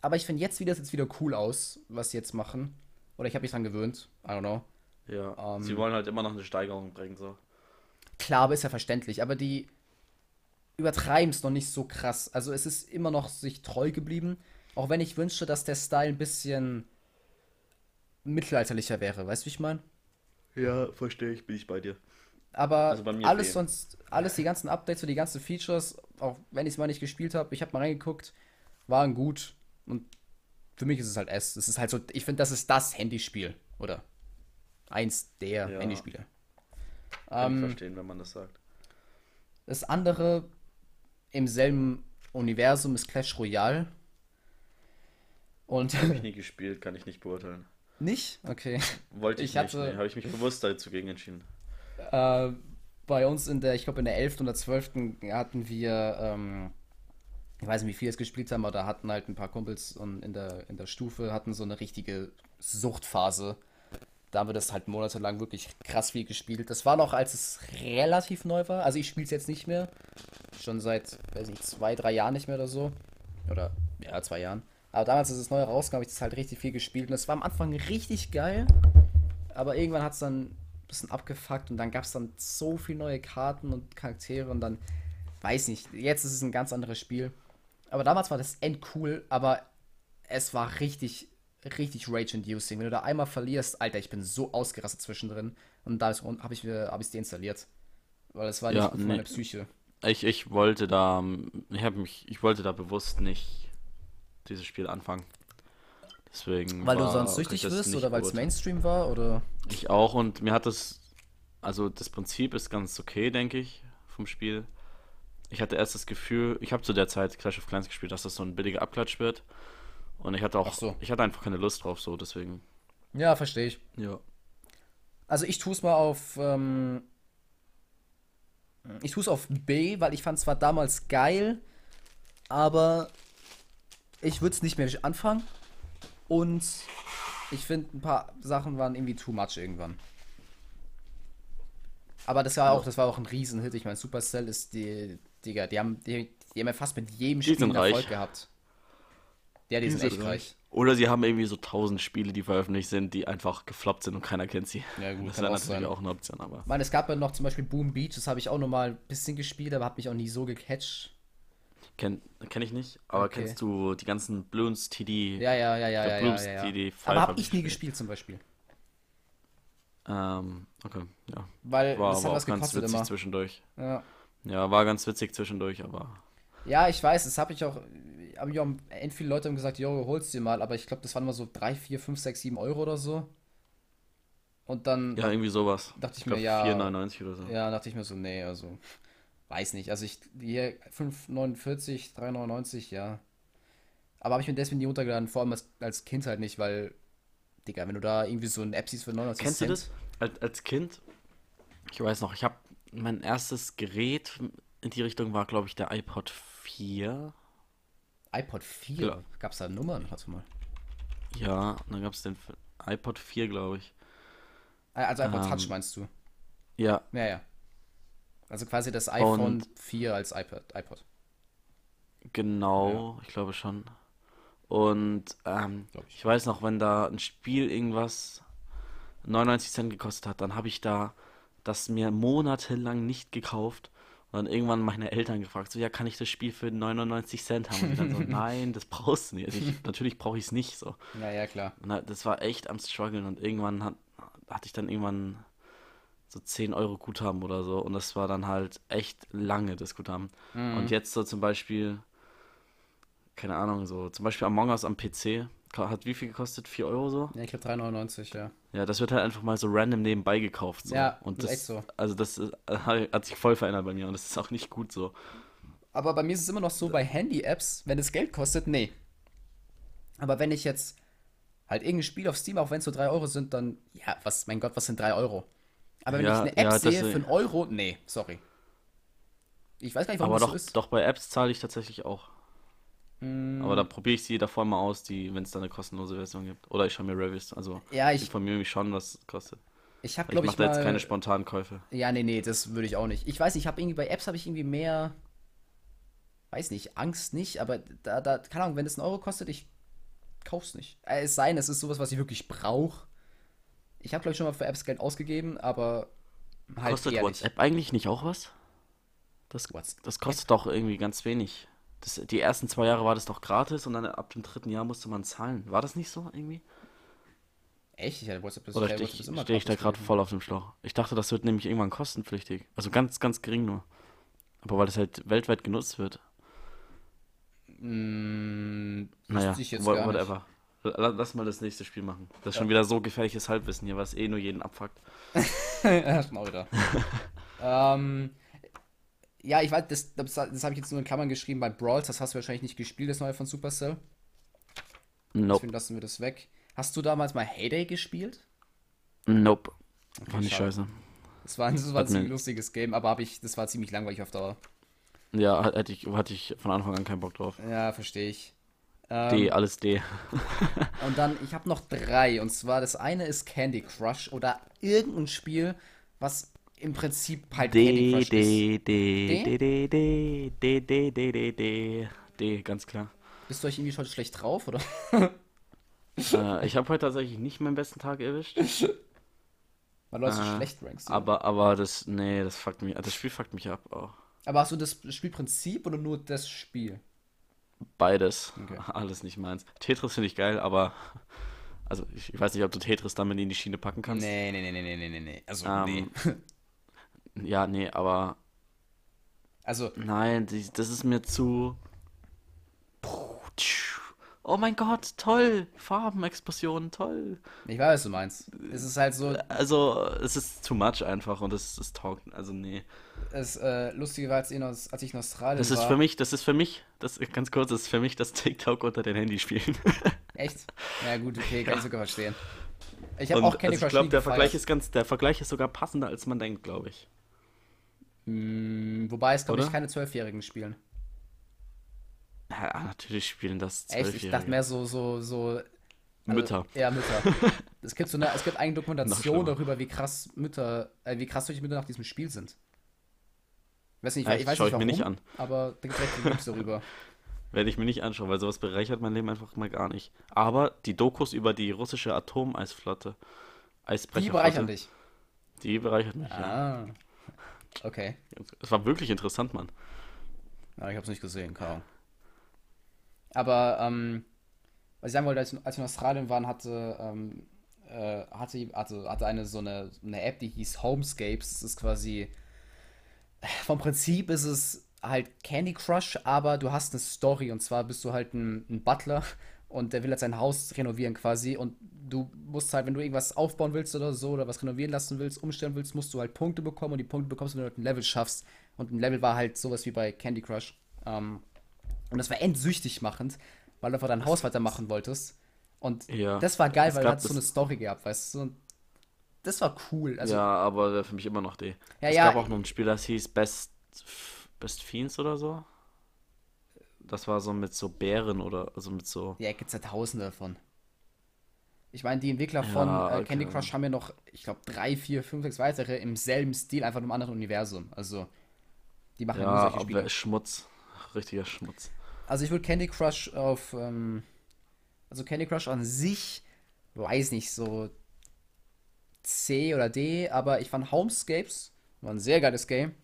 Aber ich finde, jetzt wieder es wieder cool aus, was sie jetzt machen. Oder ich habe mich dran gewöhnt. I don't know. Ja. Ähm, Sie wollen halt immer noch eine Steigerung bringen, so. Klar, aber ist ja verständlich, aber die übertreiben es noch nicht so krass. Also es ist immer noch sich treu geblieben, auch wenn ich wünschte, dass der Style ein bisschen mittelalterlicher wäre, weißt du, wie ich meine? Ja, verstehe ich, bin ich bei dir. Aber Also bei alles B. sonst, alles, die ganzen Updates und die ganzen Features, auch wenn ich es mal nicht gespielt habe, ich habe mal reingeguckt, waren gut. Und für mich ist es halt S. Es ist halt so, ich finde, das ist das Handyspiel, oder? Eins der Ja. Handyspiele. Kann ich Ähm, verstehen, wenn man das sagt. Das andere im selben Universum ist Clash Royale. Und Habe ich nie gespielt, kann ich nicht beurteilen. nicht? Okay. Wollte ich, Ich nicht, hatte- nee, habe ich mich bewusst dazu gegen entschieden. Äh, bei uns in der, ich glaube in der 11. oder 12. hatten wir, ähm, ich weiß nicht, wie viel es gespielt haben, aber da hatten halt ein paar Kumpels und in der, in der Stufe hatten so eine richtige Suchtphase. Da haben wir das halt monatelang wirklich krass viel gespielt. Das war noch, als es relativ neu war. Also ich spiele es jetzt nicht mehr. Schon seit, weiß nicht, zwei, drei Jahren nicht mehr oder so. Oder, ja, zwei Jahren. Aber damals, als es neu rauskam, habe ich das halt richtig viel gespielt. Und das war am Anfang richtig geil. Aber irgendwann hat es dann ein bisschen abgefuckt und dann gab es dann so viele neue Karten und Charaktere und dann, weiß nicht, jetzt ist es ein ganz anderes Spiel. Aber damals war das endcool, aber es war richtig, richtig rage-inducing. Wenn du da einmal verlierst, Alter, ich bin so ausgerastet zwischendrin. Und da habe ich es hab deinstalliert. Weil es war nicht Ja, gut für nee. meine Psyche. Ich, ich wollte da, ich habe mich, ich wollte da bewusst nicht dieses Spiel anfangen. Deswegen Weil du war- sonst kann ich süchtig wirst nicht oder weil es. Mainstream war oder. Ich auch und mir hat das, also das Prinzip ist ganz okay, denke ich, vom Spiel. Ich hatte erst das Gefühl, ich habe zu der Zeit Clash of Clans gespielt, dass das so ein billiger Abklatsch wird. Und ich hatte auch, so. ich hatte einfach keine Lust drauf, so deswegen. Ja, verstehe ich. Ja. Also ich tue es mal auf. Ähm, ich tue es auf B, weil ich fand es zwar damals geil, aber ich würde es nicht mehr anfangen. Und ich finde, ein paar Sachen waren irgendwie too much irgendwann. Aber das war auch, das war auch ein Riesenhit. Ich meine, Supercell ist die, Digga, die haben, die, die haben ja fast mit jedem Spiel sind einen Erfolg reich. gehabt. Ja, die sind echt reich. Oder sie haben irgendwie so tausend Spiele, die veröffentlicht sind, die einfach gefloppt sind und keiner kennt sie. Ja, gut, das wäre auch natürlich sein. auch eine Option, aber. Ich meine, es gab ja noch zum Beispiel Boom Beach, das habe ich auch noch mal ein bisschen gespielt, aber hat mich auch nie so gecatcht. Kenn, kenn ich nicht, aber Okay. kennst du die ganzen Bloons TD? Ja, ja, ja, ja, ja, glaub, ja, Blooms ja, ja. TD 5 Aber hab habe ich nie gespielt zum Beispiel. Ähm, okay, ja. Weil War, das hat war auch was ganz witzig immer. zwischendurch. Ja. Ja, war ganz witzig zwischendurch, aber. ja, ich weiß, das habe ich auch, habe ich auch, end viele Leute haben gesagt, jo, holst dir mal, aber ich glaube, das waren immer so 3, 4, 5, 6, 7 Euro oder so. Und dann Ja, irgendwie sowas. dachte ich, glaub, mir, ja, 4,99 oder so. ja, dachte ich mir so, nee, also, weiß nicht. Also ich, hier 5,49, 3,99, ja. Aber habe ich mir deswegen nie runtergeladen, vor allem als, als Kind halt nicht, weil, Digga, wenn du da irgendwie so ein App siehst für 99 Kennst du Cent. das? Als, als Kind, ich weiß noch, ich habe mein erstes Gerät in die Richtung war, glaube ich, der iPod 4. iPod 4? Ja. Gab es da Nummern? Warte mal. Ja, dann gab es den iPod 4, glaube ich. Ah, Also iPod Ähm, Touch meinst du? Ja, Ja, ja. Also quasi das iPhone Und- 4 als iPod. iPod. genau, ich glaube schon. Und ähm, Glaub ich. ich weiß noch, wenn da ein Spiel irgendwas 99 Cent gekostet hat, dann habe ich da das mir monatelang nicht gekauft. Und dann irgendwann meine Eltern gefragt, so, ja, kann ich das Spiel für 99 Cent haben? Und ich dann so, nein, das brauchst du nicht. Also ich, natürlich brauche ich es nicht so. Ja, ja, klar. Und das war echt am struggeln und irgendwann hat, hatte ich dann irgendwann so 10 Euro Guthaben oder so und das war dann halt echt lange das Guthaben. Mhm. Und jetzt so zum Beispiel, keine Ahnung, so zum Beispiel Among Us am PC hat wie viel gekostet? 4 Euro so? Ja, ich glaube 3,99, ja. Ja, das wird halt einfach mal so random nebenbei gekauft. So. Ja, und das echt so. Also das ist, hat sich voll verändert bei mir und das ist auch nicht gut so. Aber bei mir ist es immer noch so bei Handy-Apps, wenn es Geld kostet, nee. Aber wenn ich jetzt halt irgendein Spiel auf Steam, auch wenn es so 3 Euro sind, dann, ja, was, mein Gott, was sind 3 Euro? Aber wenn Ja, ich eine App ja, sehe für einen Euro, nee, sorry. Ich weiß gar nicht, warum Aber das doch, so ist. doch bei Apps zahle ich tatsächlich auch. Mm, Aber da probiere ich sie davor mal aus, die, wenn es da eine kostenlose Version gibt. Oder ich schaue mir Reviews, also ja, ich ich, informiere mich schon, was es kostet. ich habe, Ich glaube mache ich, da jetzt keine spontanen Käufe. Ja, nee, nee, das würde ich auch nicht. Ich weiß nicht, ich habe irgendwie bei Apps habe ich irgendwie mehr, weiß nicht, Angst nicht, aber da, da, keine Ahnung, wenn es einen Euro kostet, ich kauf's nicht. Äh, Es sei denn, es ist sowas, was ich wirklich brauche. Ich habe, glaube ich, schon mal für Apps Geld ausgegeben, aber halt Kostet nicht. WhatsApp eigentlich nicht auch was? Das, das kostet doch irgendwie ganz wenig. Das, die ersten zwei Jahre war das doch gratis und dann ab dem dritten Jahr musste man zahlen. War das nicht so irgendwie? Echt? Ich hatte WhatsApp das, Oder stehe ich, steh ich da gerade voll auf dem Schlauch? Ich dachte, das wird nämlich irgendwann kostenpflichtig. Also ganz, ganz gering nur. Aber weil das halt weltweit genutzt wird. Mm, Naja, ich jetzt whatever. La- Lass mal das nächste Spiel machen. Das ist schon wieder so gefährliches Halbwissen hier, was eh nur jeden abfuckt. ja, schon auch wieder. ähm, ja, ich weiß, das, das, das habe ich jetzt nur in Klammern geschrieben bei Brawls, das hast du wahrscheinlich nicht gespielt, das neue von Supercell. Nope. Deswegen lassen wir das weg. Hast du damals mal Heyday gespielt? Nope. Okay, Fand ich schade. scheiße. Das war, das war ein ziemlich lustiges Game, aber hab ich, das war ziemlich langweilig auf Dauer. Ja, hätte ich, hatte ich von Anfang an keinen Bock drauf. Ja, verstehe ich. Ähm, D, alles D. Und dann, ich habe noch drei. Und zwar, das eine ist Candy Crush oder irgendein Spiel, was im Prinzip halt Candy D, ist. D, D, D, D, D, D, D, D, D, D, D, ganz klar. Bist du euch irgendwie heute schlecht drauf, oder? Äh, ich habe heute tatsächlich nicht meinen besten Tag erwischt. Weil du hast Äh, schlecht rankst. Aber, aber das, nee, das fuckt mich, das Spiel fuckt mich ab. Oh. Aber hast du das Spielprinzip oder nur das Spiel? Beides. Okay. Alles nicht meins. Tetris finde ich geil, aber, also ich, ich weiß nicht, ob du Tetris damit in die Schiene packen kannst. Nee, nee, nee, nee, nee, nee, nee, nee. Also, Ähm, nee. Ja, nee, aber Also, nein, die, das ist mir zu. Oh mein Gott, toll! Farbenexplosionen, toll! ich weiß, was du meinst. Es ist halt so, Also, es ist too much einfach und es ist taugt. Also, nee. das äh, Lustige war, als ich, als ich in Australien Das ist war. für mich, das ist für mich, das ganz kurz, das ist für mich das TikTok unter den Handyspielen. Echt? Ja, gut, okay, kann ich sogar verstehen. Ich habe auch Candy also ich glaube, der. Vergleich ist ganz, der Vergleich ist sogar passender, als man denkt, glaube ich. Hm, Wobei es, glaube ich, keine Zwölfjährigen spielen. Ja, natürlich spielen das Echt? Ich dachte Zwölfjährige. mehr so, so, so. also- Mütter. Ja, Mütter. es gibt so eine, es gibt eine Dokumentation darüber, wie krass Mütter, äh, wie krass solche Mütter nach diesem Spiel sind. Ich weiß nicht, Echt? ich weiß nicht ich mir warum, nicht an. aber da gibt es echt Videos darüber. Werde ich mir nicht anschauen, weil sowas bereichert mein Leben einfach mal gar nicht. Aber die Dokus über die russische Atomeisflotte, Die Eisbrecherflotte, bereichern dich. die bereichert mich, ja. Okay. Es war wirklich interessant, Mann. Ja, ich habe es nicht gesehen, Ahnung. Aber, ähm, was ich sagen wollte, als, als wir in Australien waren, hatte, ähm, äh, hatte, also, hatte eine so eine, eine App, die hieß Homescapes. Das ist quasi, vom Prinzip ist es halt Candy Crush, aber du hast eine Story und zwar bist du halt ein, ein Butler und der will jetzt sein Haus renovieren quasi und du musst halt, wenn du irgendwas aufbauen willst oder so oder was renovieren lassen willst, umstellen willst, musst du halt Punkte bekommen und die Punkte bekommst du, wenn du halt ein Level schaffst und ein Level war halt sowas wie bei Candy Crush. Ähm, und das war endsüchtig machend, weil du einfach dein Haus weitermachen wolltest. Und Ja. das war geil, Es weil du hast so eine Story gehabt, weißt du. Und das war cool. Also, ja, aber für mich immer noch D. Ja, es ja. gab auch noch ein Spiel, das hieß Best, Best Fiends oder so. Das war so mit so Bären oder, also mit so, Ja, gibt's ja tausende davon. Ich meine, die Entwickler von Ja, äh, Candy okay. Crush haben ja noch, ich glaube, drei, vier, fünf, sechs weitere im selben Stil, einfach in einem anderen Universum. Also, die machen ja nur ja, solche Spiele. Schmutz. Richtiger Schmutz. Also, ich würde Candy Crush auf, ähm, also Candy Crush an sich, weiß nicht, so C oder D, aber ich fand Homescapes war ein sehr geiles Game.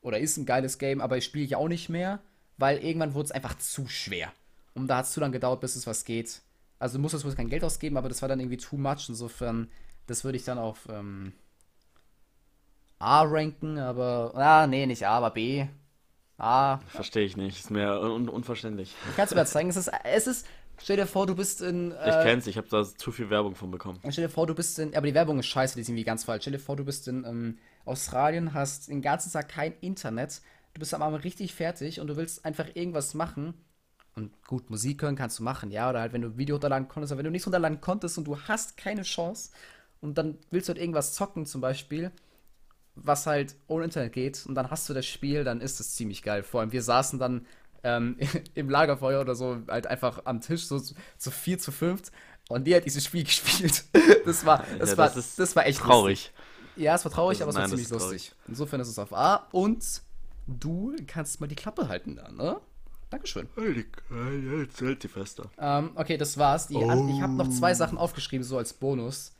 Oder ist ein geiles Game, aber ich spiele ich auch nicht mehr, weil irgendwann wurde es einfach zu schwer. Und da hat es zu lange gedauert, bis es was geht. Also du musstest wohl kein Geld ausgeben, aber das war dann irgendwie too much. Insofern, das würde ich dann auf ähm, A ranken, aber. Ah, nee, nicht A, aber B. A. Verstehe ich nicht. Ist mir un unverständlich. Ich kann es dir mal zeigen. Es ist, es ist. Stell dir vor, du bist in. Ich Äh, kenn's, ich habe da zu viel Werbung von bekommen. Stell dir vor, du bist in. Aber die Werbung ist scheiße, die ist irgendwie ganz falsch. Stell dir vor, du bist in ähm, Australien, hast den ganzen Tag kein Internet. Du bist am Abend richtig fertig und du willst einfach irgendwas machen. Und gut, Musik hören kannst du machen, ja. Oder halt, wenn du Video runterladen konntest, aber wenn du nichts runterladen konntest und du hast keine Chance und dann willst du halt irgendwas zocken, zum Beispiel, was halt ohne Internet geht und dann hast du das Spiel, dann ist es ziemlich geil. Vor allem, wir saßen dann ähm, im Lagerfeuer oder so, halt einfach am Tisch, so zu, zu vier, zu fünft. Und die hat dieses Spiel gespielt. Das war, das Ja, war, das das war echt lustig. Traurig. Ja, es war traurig, Das- aber es war nein, das ziemlich lustig. Insofern ist es auf A. Und du kannst mal die Klappe halten dann, ne? Dankeschön. Jetzt hält die fester. Ähm, okay, das war's. Die an, ich habe noch Oh. zwei Sachen aufgeschrieben, so als Bonus.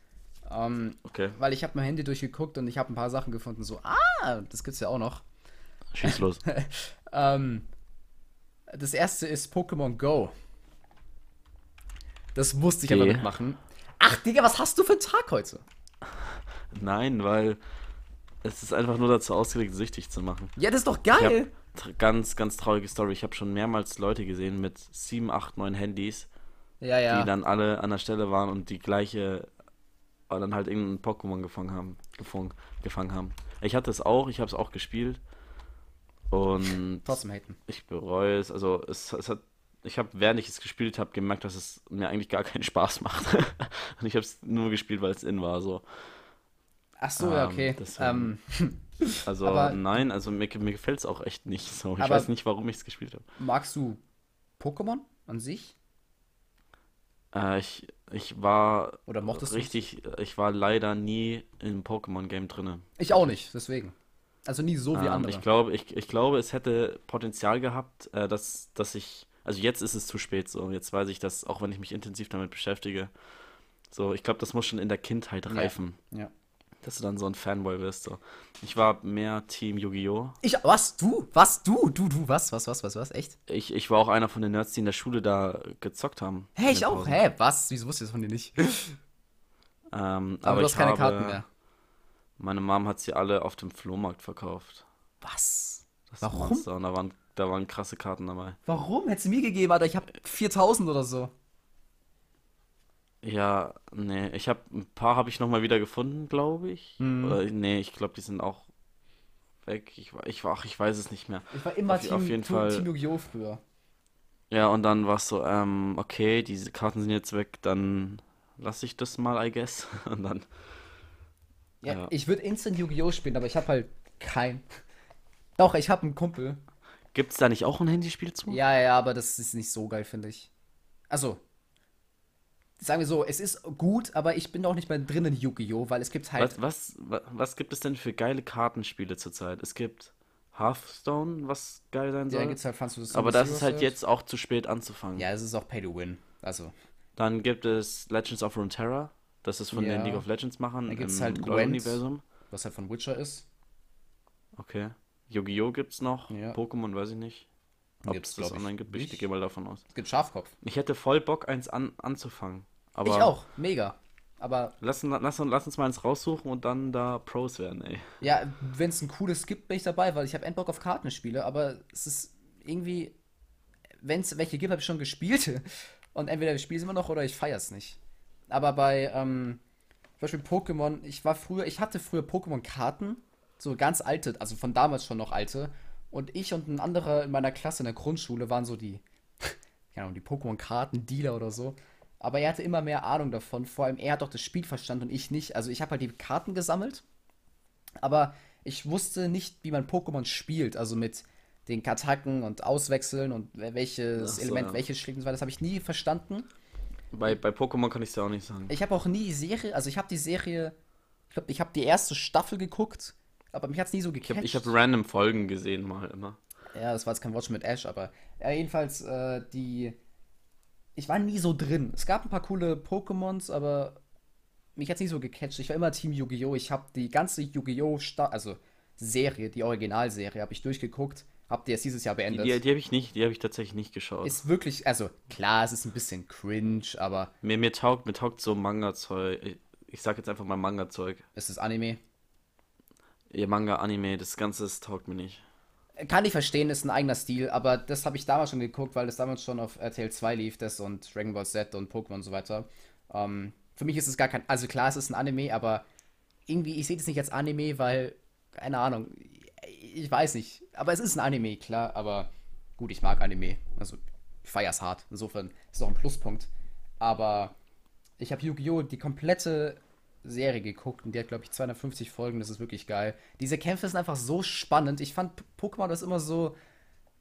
Ähm, Okay, weil ich habe mein Handy durchgeguckt und ich habe ein paar Sachen gefunden, so, ah, das gibt's ja auch noch. schieß los. Ähm, das erste ist Pokémon Go. Das musste ich aber Okay. mitmachen. Ach, Digga, was hast du für einen Tag heute? Nein, weil es ist einfach nur dazu ausgelegt, süchtig zu machen. Ja, das ist doch geil. ganz, ganz traurige Story. Ich habe schon mehrmals Leute gesehen mit 7, 8, 9 Handys, Ja, ja. die dann alle an der Stelle waren und die gleiche, aber dann halt irgendein Pokémon gefangen haben, gefangen, gefangen haben. Ich hatte es auch, ich habe es auch gespielt und Trotzdem haten. ich bereue es. Also es, es hat, ich habe, während ich es gespielt habe, gemerkt, dass es mir eigentlich gar keinen Spaß macht. und ich habe es nur gespielt, weil es in war. So. Ach so, ja, Ähm, okay. deswegen- Ähm, Also Aber- nein, also mir, mir gefällt es auch echt nicht so. Ich weiß nicht, warum ich es gespielt habe. magst du Pokémon an sich? Äh, ich, ich war Oder mochtest du's? richtig, ich war leider nie im Pokémon-Game drinne. Ich auch nicht, deswegen. Also nie so wie Ähm, andere. ich glaube, ich, ich glaube, es hätte Potenzial gehabt, äh, dass, dass ich, also jetzt ist es zu spät so. Jetzt weiß ich, dass, auch wenn ich mich intensiv damit beschäftige, so, ich glaube, das muss schon in der Kindheit Ja. reifen, Ja. Dass du dann so ein Fanboy wirst. So. Ich war mehr Team Yu-Gi-Oh! Ich, was? Du? Was? Du? Du, du, was? Was, was, was, was? Echt? Ich, ich war auch einer von den Nerds, die in der Schule da gezockt haben. Hä, in ich auch. Hä, was? Wieso wusste ich das von dir nicht? Ähm, Aber, du hast keine habe, Karten mehr. Meine Mom hat sie alle auf dem Flohmarkt verkauft. Was? Das Warum? Monster und da waren, da waren krasse Karten dabei. Warum? Hättest du mir gegeben, Alter? Ich hab 4000 oder so. Ja, nee, ich habe ein paar habe ich noch mal wieder gefunden, glaube ich. Mhm. Oder nee, ich glaube, die sind auch weg. Ich war, ich war, ach, ich weiß es nicht mehr. Ich war immer Auf- Team, auf jeden Team, Fall. Team Yu-Gi-Oh! früher. Ja, und dann war es so, ähm, okay, diese Karten sind jetzt weg, dann lasse ich das mal, I guess. Und dann, Ja, Ja. ich würde Instant Yu-Gi-Oh! spielen, aber ich habe halt kein. Doch, ich habe einen Kumpel. gibt's da nicht auch ein Handyspiel zu? Ja, ja, aber das ist nicht so geil, finde ich. Also, sagen wir so, es ist gut, aber ich bin auch nicht mehr drin in Yu-Gi-Oh! weil es gibt halt. Was, was, wa- was gibt es denn für geile Kartenspiele zurzeit? Es gibt Hearthstone, was geil sein Ja, soll. gibt's halt the Aber das ist halt jetzt auch zu spät anzufangen. Ja, es ist auch Pay to Win. Also, Dann gibt es Legends of Runeterra. Das ist von Ja. den League of Legends Machern Dann gibt's im halt Gwent. LoL-Universum. was halt von Witcher ist. Okay. Yu-Gi-Oh! gibt's noch. Ja. Pokémon weiß ich nicht. Ob Gibt's, es das ich, online gibt. Ich nicht. gehe mal davon aus. Es gibt Schafkopf. Ich hätte voll Bock, eins an, anzufangen. Aber ich auch, mega. Aber Lass, lass, lass uns mal eins raussuchen und dann da Pros werden, ey. ja, wenn es ein cooles gibt, bin ich dabei, weil ich habe Endbock auf Kartenspiele, aber es ist irgendwie, wenn es welche gibt, habe ich schon gespielt. Und entweder ich spiele es immer noch oder ich feiere es nicht. Aber bei, ähm, zum Beispiel Pokémon, ich war früher, ich hatte früher Pokémon-Karten, so ganz alte, also von damals schon noch alte. Und ich und ein anderer in meiner Klasse in der Grundschule waren so die, keine Ahnung, die Pokémon-Karten-Dealer oder so. Aber er hatte immer mehr Ahnung davon. Vor allem er hat doch das Spiel verstanden und ich nicht. Also ich habe halt die Karten gesammelt, aber ich wusste nicht, wie man Pokémon spielt. Also mit den Attacken und Auswechseln und welches so, Element ja. welches schlägt und so weiter. Das habe ich nie verstanden. Bei, bei Pokémon kann ich es ja auch nicht sagen. Ich habe auch nie die Serie, also ich habe die Serie, ich glaube, ich habe die erste Staffel geguckt, aber mich hat es nie so Ich gecatcht. habe ich hab random Folgen gesehen mal immer. Ja, das war jetzt kein Watch mit Ash, aber ja, jedenfalls äh, die. Ich war nie so drin. Es gab ein paar coole Pokémons, aber mich hat's nie so gecatcht. Ich war immer Team Yu-Gi-Oh! Ich habe die ganze Yu-Gi-Oh! Also Serie, die Originalserie, habe ich durchgeguckt. Hab die erst dieses Jahr Die, beendet. die, die habe ich nicht, die habe ich tatsächlich nicht geschaut. Ist wirklich, also klar, es ist ein bisschen cringe, aber mir, mir taugt, mir taugt so Manga-Zeug. Ich, ich sag jetzt einfach mal Manga-Zeug. es ist Anime. Ihr Manga, Anime, das Ganze das taugt mir nicht. Kann ich verstehen, ist ein eigener Stil, aber das habe ich damals schon geguckt, weil das damals schon auf RTL 2 lief, das und Dragon Ball Z und Pokémon und so weiter. Ähm, für mich ist es gar kein, also klar, es ist ein Anime, aber irgendwie, ich sehe das nicht als Anime, weil, keine Ahnung, ich weiß nicht. Aber es ist ein Anime, klar, aber gut, ich mag Anime. Also, ich feier's hart. Insofern ist es auch ein Pluspunkt. Aber ich habe Yu-Gi-Oh! die komplette Serie geguckt und die hat, glaube ich, 250 Folgen. Das ist wirklich geil. Diese Kämpfe sind einfach so spannend. Ich fand Pokémon das immer so,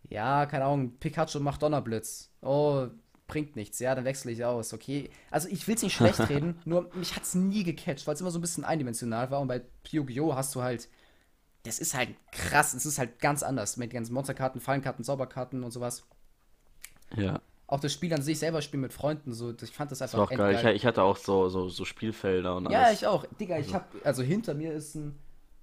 ja, keine Ahnung, Pikachu macht Donnerblitz. Oh, bringt nichts. Ja, dann wechsle ich aus. Okay. Also ich will es nicht schlecht reden, nur mich hat es nie gecatcht, weil es immer so ein bisschen eindimensional war. Und bei Yu-Gi-Oh! hast du halt, das ist halt krass. Es ist halt ganz anders mit den ganzen Monsterkarten, Fallenkarten, Zauberkarten und sowas. Ja, Auch das Spiel an sich selber spielen mit Freunden, so, ich fand das das einfach war auch geil. Ich, ich hatte auch so, so, so Spielfelder und Ja, alles. ich auch. Digga, ich hab, also hinter mir ist ein,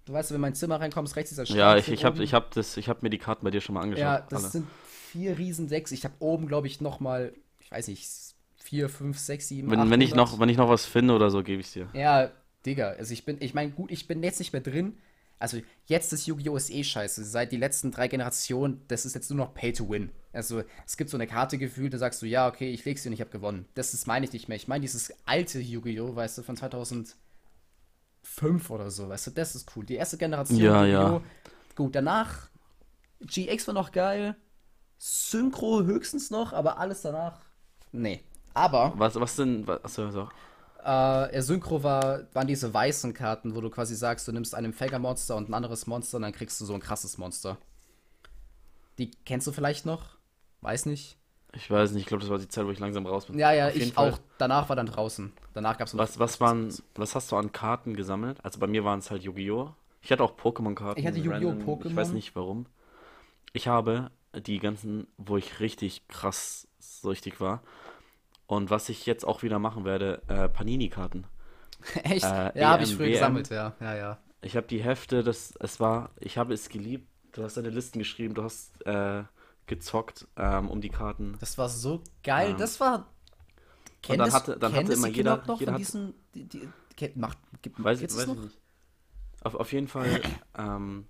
du weißt, wenn mein Zimmer reinkommst, rechts dieser Schrank. Ja, ich, ich habe oben. ich hab das, ich hab mir die Karten bei dir schon mal angeschaut. Ja, das alle. sind vier Riesendecks. Ich habe oben, glaube ich, noch mal, ich weiß nicht, vier, fünf, sechs, sieben, wenn, wenn ich 800. noch, wenn ich noch was finde oder so, gebe ich dir. Ja, Digga, also ich bin, ich meine, gut, ich bin jetzt nicht mehr drin. Also jetzt ist Yu-Gi-Oh! ist eh scheiße. Seit die letzten drei Generationen, das ist jetzt nur noch Pay to Win. Also es gibt so eine Karte gefühlt, da sagst du, ja, okay, ich leg's dir und ich habe gewonnen. Das ist, meine ich nicht mehr. Ich meine dieses alte Yu-Gi-Oh! weißt du, von 2005 oder so, weißt du, das ist cool. Die erste Generation Ja, ja. Yu-Gi-Oh! Gut, danach GX war noch geil. Synchro höchstens noch, aber alles danach. Nee. Aber Was, was denn, was, achso, so. Äh, er Synchro war, waren diese weißen Karten, wo du quasi sagst, du nimmst ein Empfängermonster und ein anderes Monster und dann kriegst du so ein krasses Monster. Die kennst du vielleicht noch? Weiß nicht. Ich weiß nicht, ich glaube, das war die Zeit, wo ich langsam raus bin. Ja, ja, Auf ich auch. Danach war dann draußen. Danach gab es Was, was waren, was hast du an Karten gesammelt? Also bei mir waren es halt Yu-Gi-Oh! Ich hatte auch Pokémon-Karten. Ich hatte Yu-Gi-Oh! random. Ich weiß Pokémon. nicht warum. Ich habe die ganzen, wo ich richtig krass süchtig war. Und was ich jetzt auch wieder machen werde, äh, Panini-Karten. Echt? Äh, ja, habe ich früher gesammelt, ja. Ja, ja. Ich habe die Hefte, das, es war, ich habe es geliebt. Du hast deine Listen geschrieben, du hast äh, gezockt ähm, um die Karten. Das war so geil. Ähm, das war. Kennt dann es- hatte- dann hatte immer die jeder- noch jeder hat- diesen. Die, die, kennt, macht, gibt, Weiß, weiß ich noch? nicht. Auf, auf jeden Fall ähm,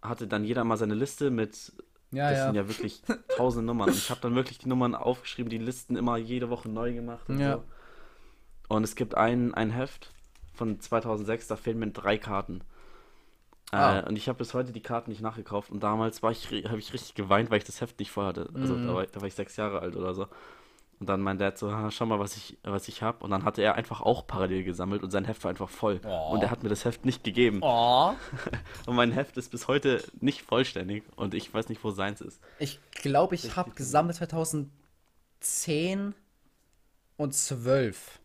hatte dann jeder mal seine Liste mit Ja, das ja. sind ja wirklich tausend Nummern. Und ich habe dann wirklich die Nummern aufgeschrieben, die Listen immer jede Woche neu gemacht und Ja. so. Und es gibt ein, ein Heft von 2006, da fehlen mir drei Karten. Ah. Äh, und ich habe bis heute die Karten nicht nachgekauft. Und damals war ich, habe ich richtig geweint, weil ich das Heft nicht vorhatte. Also Mhm. da, war, da war ich sechs Jahre alt oder so. Und dann mein Dad so, "Ha, schau mal, was ich, was ich habe. Und dann hatte er einfach auch parallel gesammelt und sein Heft war einfach voll. Oh. Und er hat mir das Heft nicht gegeben. Oh. Und mein Heft ist bis heute nicht vollständig. Und ich weiß nicht, wo seins ist. Ich glaube, ich habe gesammelt 2010 und 12.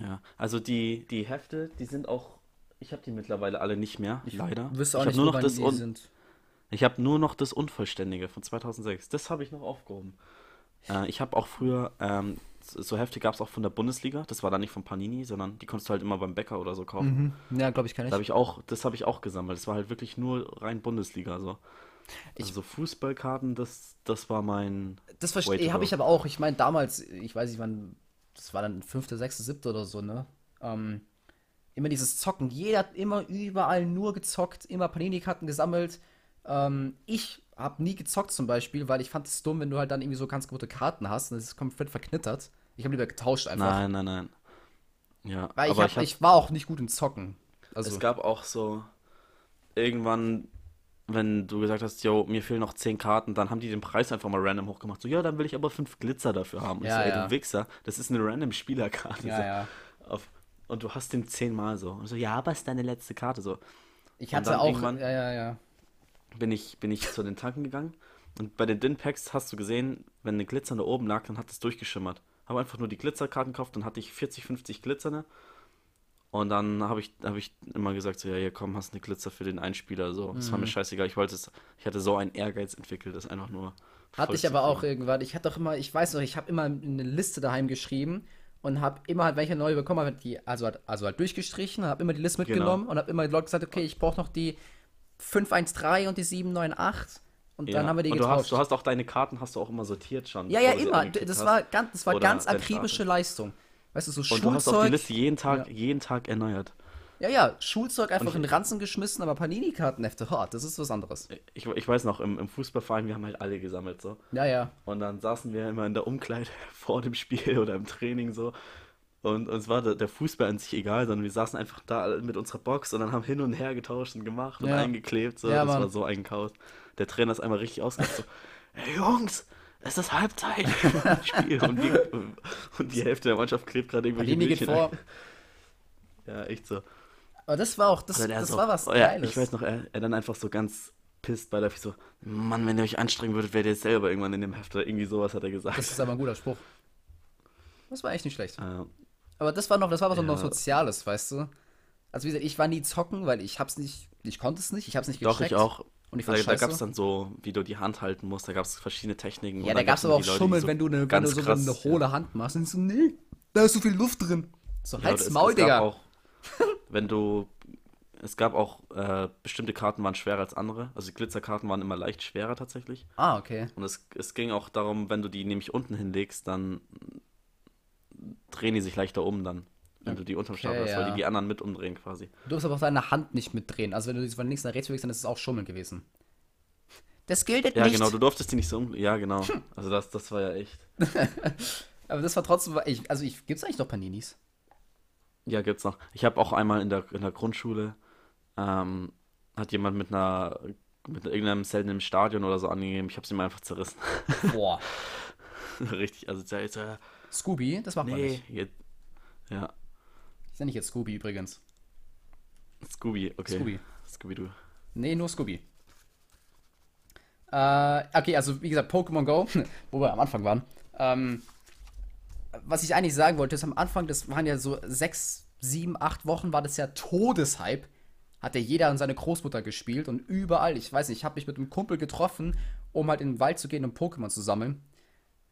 Ja, also die, die Hefte, die sind auch, ich habe die mittlerweile alle nicht mehr, leider. Wüsste auch ich nicht, nur noch das die sind. ich habe nur noch das Unvollständige von 2006. Das habe ich noch aufgehoben. Äh, ich habe auch früher, ähm, so Hefte gab es auch von der Bundesliga. Das war dann nicht von Panini, sondern die konntest du halt immer beim Bäcker oder so kaufen. Ja, glaube ich, kann Da ich. habe ich auch, das habe ich auch gesammelt. Das war halt wirklich nur rein Bundesliga so. Ich- Also so Fußballkarten, das, das war mein. Das verstehe habe ich aber auch. Ich meine, damals, ich weiß nicht, wann, das war dann fünfte, sechste, siebte oder so, ne? Ähm, immer dieses Zocken. Jeder hat immer überall nur gezockt, immer Panini-Karten gesammelt. Ähm, ich habe nie gezockt zum Beispiel, weil ich fand es dumm, wenn du halt dann irgendwie so ganz gute Karten hast und es ist komplett verknittert. Ich habe lieber getauscht einfach. Nein, nein, nein. Ja, Weil ich, hab, ich, hab, ich war auch nicht gut im Zocken. Also, Es gab auch so irgendwann, wenn du gesagt hast, yo, mir fehlen noch 10 Karten, dann haben die den Preis einfach mal random hochgemacht. So, ja, dann will ich aber 5 Glitzer dafür haben. Und ich Ja, so, ey, ja. du Wichser, das ist eine random Spielerkarte. ja, so. ja. Auf, und du hast den 10 Mal so. Und so, ja, aber ist deine letzte Karte so. Ich hatte auch, ja, ja, ja. Bin ich, bin ich zu den Tanken gegangen und bei den Din-Packs hast du gesehen, wenn eine Glitzernde oben lag, dann hat es durchgeschimmert. Habe einfach nur die Glitzerkarten gekauft, dann hatte ich 40, 50 Glitzernde. Und dann habe ich, hab ich immer gesagt, so, ja, hier komm, hast eine Glitzer für den Einspieler. So, das Mhm. war mir scheißegal. Ich wollte es, ich hatte so einen Ehrgeiz entwickelt, das einfach nur. Hatte ich aber auch irgendwann. Ich hatte doch immer, ich weiß noch, ich habe immer eine Liste daheim geschrieben und habe immer halt, wenn ich eine neue bekommen habe, die, also halt, also halt durchgestrichen, habe immer die Liste Genau. mitgenommen und habe immer den Leuten gesagt, okay, ich brauche noch die 513 und die 798 und dann Ja. haben wir die und du getauscht. hast, du hast auch deine Karten hast du auch immer sortiert schon. ja, ja, du immer. Das war ganz, das war ganz akribische Stapel. Leistung. Weißt du, so Und du hast auch die Schulzeug. Liste jeden Tag, Ja. jeden Tag erneuert. Ja, ja, Schulzeug einfach Und- in Ranzen geschmissen, aber Panini-Kartenhefte, hart, das ist was anderes. Ich, ich weiß noch, im, im Fußballverein, wir haben halt alle gesammelt so. Ja, ja. Und dann saßen wir immer in der Umkleide vor dem Spiel oder im Training so. Und uns war der, der Fußball an sich egal, sondern wir saßen einfach da mit unserer Box und dann haben hin und her getauscht und gemacht und Ja. eingeklebt. So. Ja, das Mann. war so ein Chaos. Der Trainer ist einmal richtig ausgerastet. So, hey Jungs, es ist Halbzeit. Spiel. Und die, und die Hälfte der Mannschaft klebt gerade irgendwelche Panini geht vor. Ja, echt so. Aber das war auch, das, der das so, war was oh ja, Geiles. Ich weiß noch, er, er dann einfach so ganz pisst beiläufig so, Mann, wenn ihr euch anstrengen würdet, wärt ihr selber irgendwann in dem Heft oder irgendwie sowas hat er gesagt. Das ist aber ein guter Spruch. Das war echt nicht schlecht. Äh, Aber das war noch, das war was Ja. noch Soziales, weißt du? Also wie gesagt, ich war nie zocken, weil ich hab's nicht, ich konnte es nicht, ich hab's nicht Doch, gecheckt. ich auch. Und ich da fand da gab es dann so, wie du die Hand halten musst, da gab es verschiedene Techniken. Ja, da gab's gab's aber auch Schummeln, so wenn du eine, wenn ganz du so krass, eine ja. hohle Hand machst. Und so, nee, da ist so viel Luft drin. So, Ja, halt's es- Maul, es gab Digga. Auch, wenn du, es gab auch, äh, bestimmte Karten waren schwerer als andere. Also die Glitzerkarten waren immer leicht schwerer tatsächlich. Ah, okay. Und es, es ging auch darum, wenn du die nämlich unten hinlegst, dann drehen die sich leichter um dann. Wenn du die unterm Stapel Okay, hast, weil ja. die die anderen mit umdrehen quasi. Du darfst aber auch deine Hand nicht mitdrehen. Also wenn du die von links nach rechts bewegst, dann ist es auch Schummeln gewesen. Das gilt Ja, nicht. genau, du durftest die nicht so um. Ja, genau. Also das, das war ja echt. Aber das war trotzdem, ich, also ich, gibt's eigentlich noch Paninis? Ja, gibt's noch. Ich habe auch einmal in der, in der Grundschule, ähm, hat jemand mit einer, mit irgendeinem seltenen Stadion oder so angegeben. Ich habe sie mal einfach zerrissen. Boah. Richtig, also äh, Scooby, das macht man nee, nicht. jetzt, ja, Ich nenne ich jetzt Scooby übrigens. Scooby, okay. Scooby. Scooby-Doo. Nee, nur Scooby. Äh, okay, also wie gesagt, Pokémon Go, wo wir am Anfang waren. Ähm, was ich eigentlich sagen wollte, ist am Anfang, das waren ja so sechs, sieben, acht Wochen, war das ja Todeshype. Hat ja jeder an seine Großmutter gespielt und überall, ich weiß nicht, ich habe mich mit einem Kumpel getroffen, um halt in den Wald zu gehen, um Pokémon zu sammeln.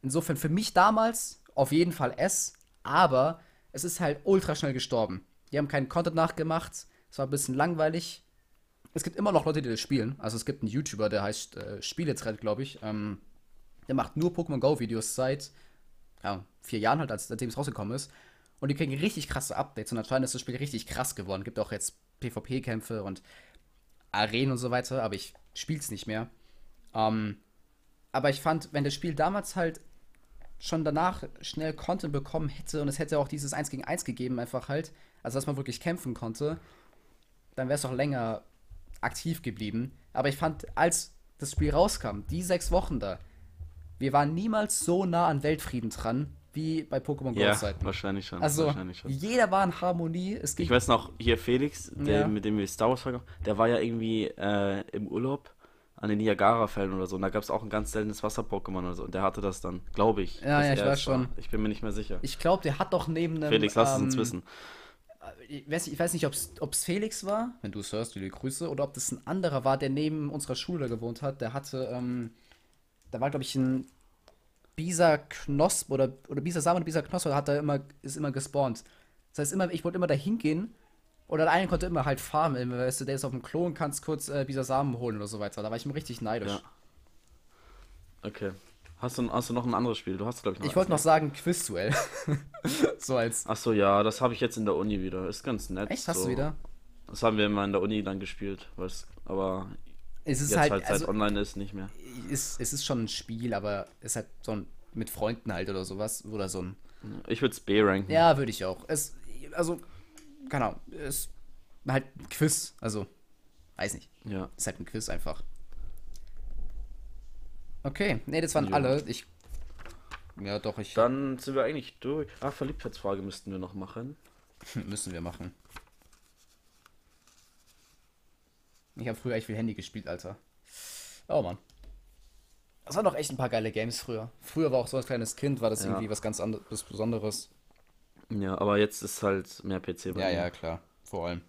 Insofern für mich damals auf jeden Fall S, aber es ist halt ultra schnell gestorben. Die haben keinen Content nachgemacht, es war ein bisschen langweilig. Es gibt immer noch Leute, die das spielen. Also es gibt einen YouTuber, der heißt äh, Spieletred, glaube ich. Ähm, der macht nur Pokémon Go-Videos seit ja, vier Jahren halt, als seitdem es rausgekommen ist. Und die kriegen richtig krasse Updates. Und anscheinend ist das Spiel richtig krass geworden. Gibt auch jetzt PvP-Kämpfe und Arenen und so weiter, aber ich spiele es nicht mehr. Ähm, aber ich fand, wenn das Spiel damals halt schon danach schnell Content bekommen hätte und es hätte auch dieses 1 gegen 1 gegeben, einfach halt, also dass man wirklich kämpfen konnte, dann wäre es auch länger aktiv geblieben. Aber ich fand, als das Spiel rauskam, die sechs Wochen da, wir waren niemals so nah an Weltfrieden dran, wie bei Pokémon Go Ja, Zeiten. wahrscheinlich schon. Also, wahrscheinlich schon. jeder war in Harmonie. Ich weiß noch, hier Felix, der, Ja. mit dem wir Star Wars verkaufen, der war ja irgendwie äh, im Urlaub an den Niagara-Fällen oder so. Und da gab es auch ein ganz seltenes Wasser-Pokémon oder so. Und der hatte das dann, glaube ich. Ja, ja, ich weiß es war. schon. Ich bin mir nicht mehr sicher. Ich glaube, der hat doch neben einem. Felix, lass es uns ähm, wissen. Ich weiß, ich weiß nicht, ob es Felix war, wenn du es hörst, liebe Grüße, oder ob das ein anderer war, der neben unserer Schule gewohnt hat. Der hatte, ähm, da war, glaube ich, ein Bisa Knosp oder, oder Bisa Samen Bisa Knosp, hat er immer, ist immer gespawnt. Das heißt, immer, ich wollte immer da hingehen oder der eine konnte immer halt farmen. Weißt du, der ist auf dem Klo und kannst kurz äh, Bisa Samen holen oder so weiter. Da war ich immer richtig neidisch. Ja. Okay. Hast du, hast du noch ein anderes Spiel? Du hast, glaube ich, noch Ich wollte noch eins, sagen, Quizduell. so als. ne? Ach so, ja, das habe ich jetzt in der Uni wieder. Ist ganz nett. Echt, hast so. du wieder? Das haben wir immer in der Uni dann gespielt. Weil's, aber Es ist jetzt halt, halt, seit also, online ist, nicht mehr. ist, es ist schon ein Spiel, aber es ist halt so ein mit Freunden halt oder sowas. Oder so ein. Ich würde es B ranken. Ja, würde ich auch. Es, also, keine Ahnung, es ist halt ein Quiz. Also, weiß nicht. Ja. Ist halt ein Quiz einfach. Okay, nee, das waren Ja. alle. Ich. Ja, doch, ich. Dann sind wir eigentlich durch. Ah, Verliebtheitsfrage müssten wir noch machen. Müssen wir machen. Ich habe früher echt viel Handy gespielt, Alter. Oh Mann. Das waren doch echt ein paar geile Games früher. Früher war auch so als kleines Kind, war das Ja. irgendwie was ganz anderes, Besonderes. Ja, aber jetzt ist halt mehr PC bei Ja, mir. ja, klar. Vor allem.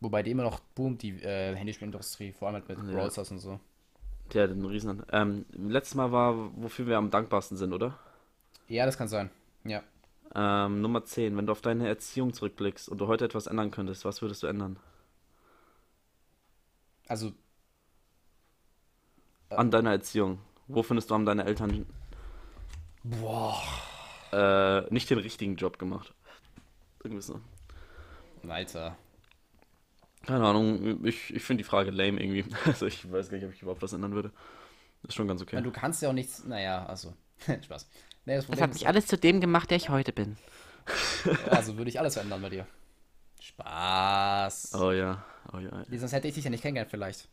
Wobei die immer noch boomt, die äh, Handyspielindustrie, vor allem halt mit Ja. Brawl Stars und so. Hat einen riesen. Ähm, letztes Mal war, wofür wir am dankbarsten sind, oder? Ja, das kann sein. Ja. Ähm, Nummer 10. Wenn du auf deine Erziehung zurückblickst und du heute etwas ändern könntest, was würdest du ändern? Also, An deiner Erziehung. Wo findest du, haben deine Eltern boah. Äh, nicht den richtigen Job gemacht? Irgendwie so. Alter. Keine Ahnung, ich, ich finde die Frage lame irgendwie. Also ich weiß gar nicht, ob ich überhaupt was ändern würde. Ist schon ganz okay. Ja, du kannst ja auch nichts. Naja, also. Spaß. Nee, das Das hat mich alles zu dem gemacht, der ich heute bin. also würde ich alles ändern bei dir. Spaß. Oh ja, oh ja. Nee, Sonst hätte ich dich ja nicht kennengelernt, vielleicht.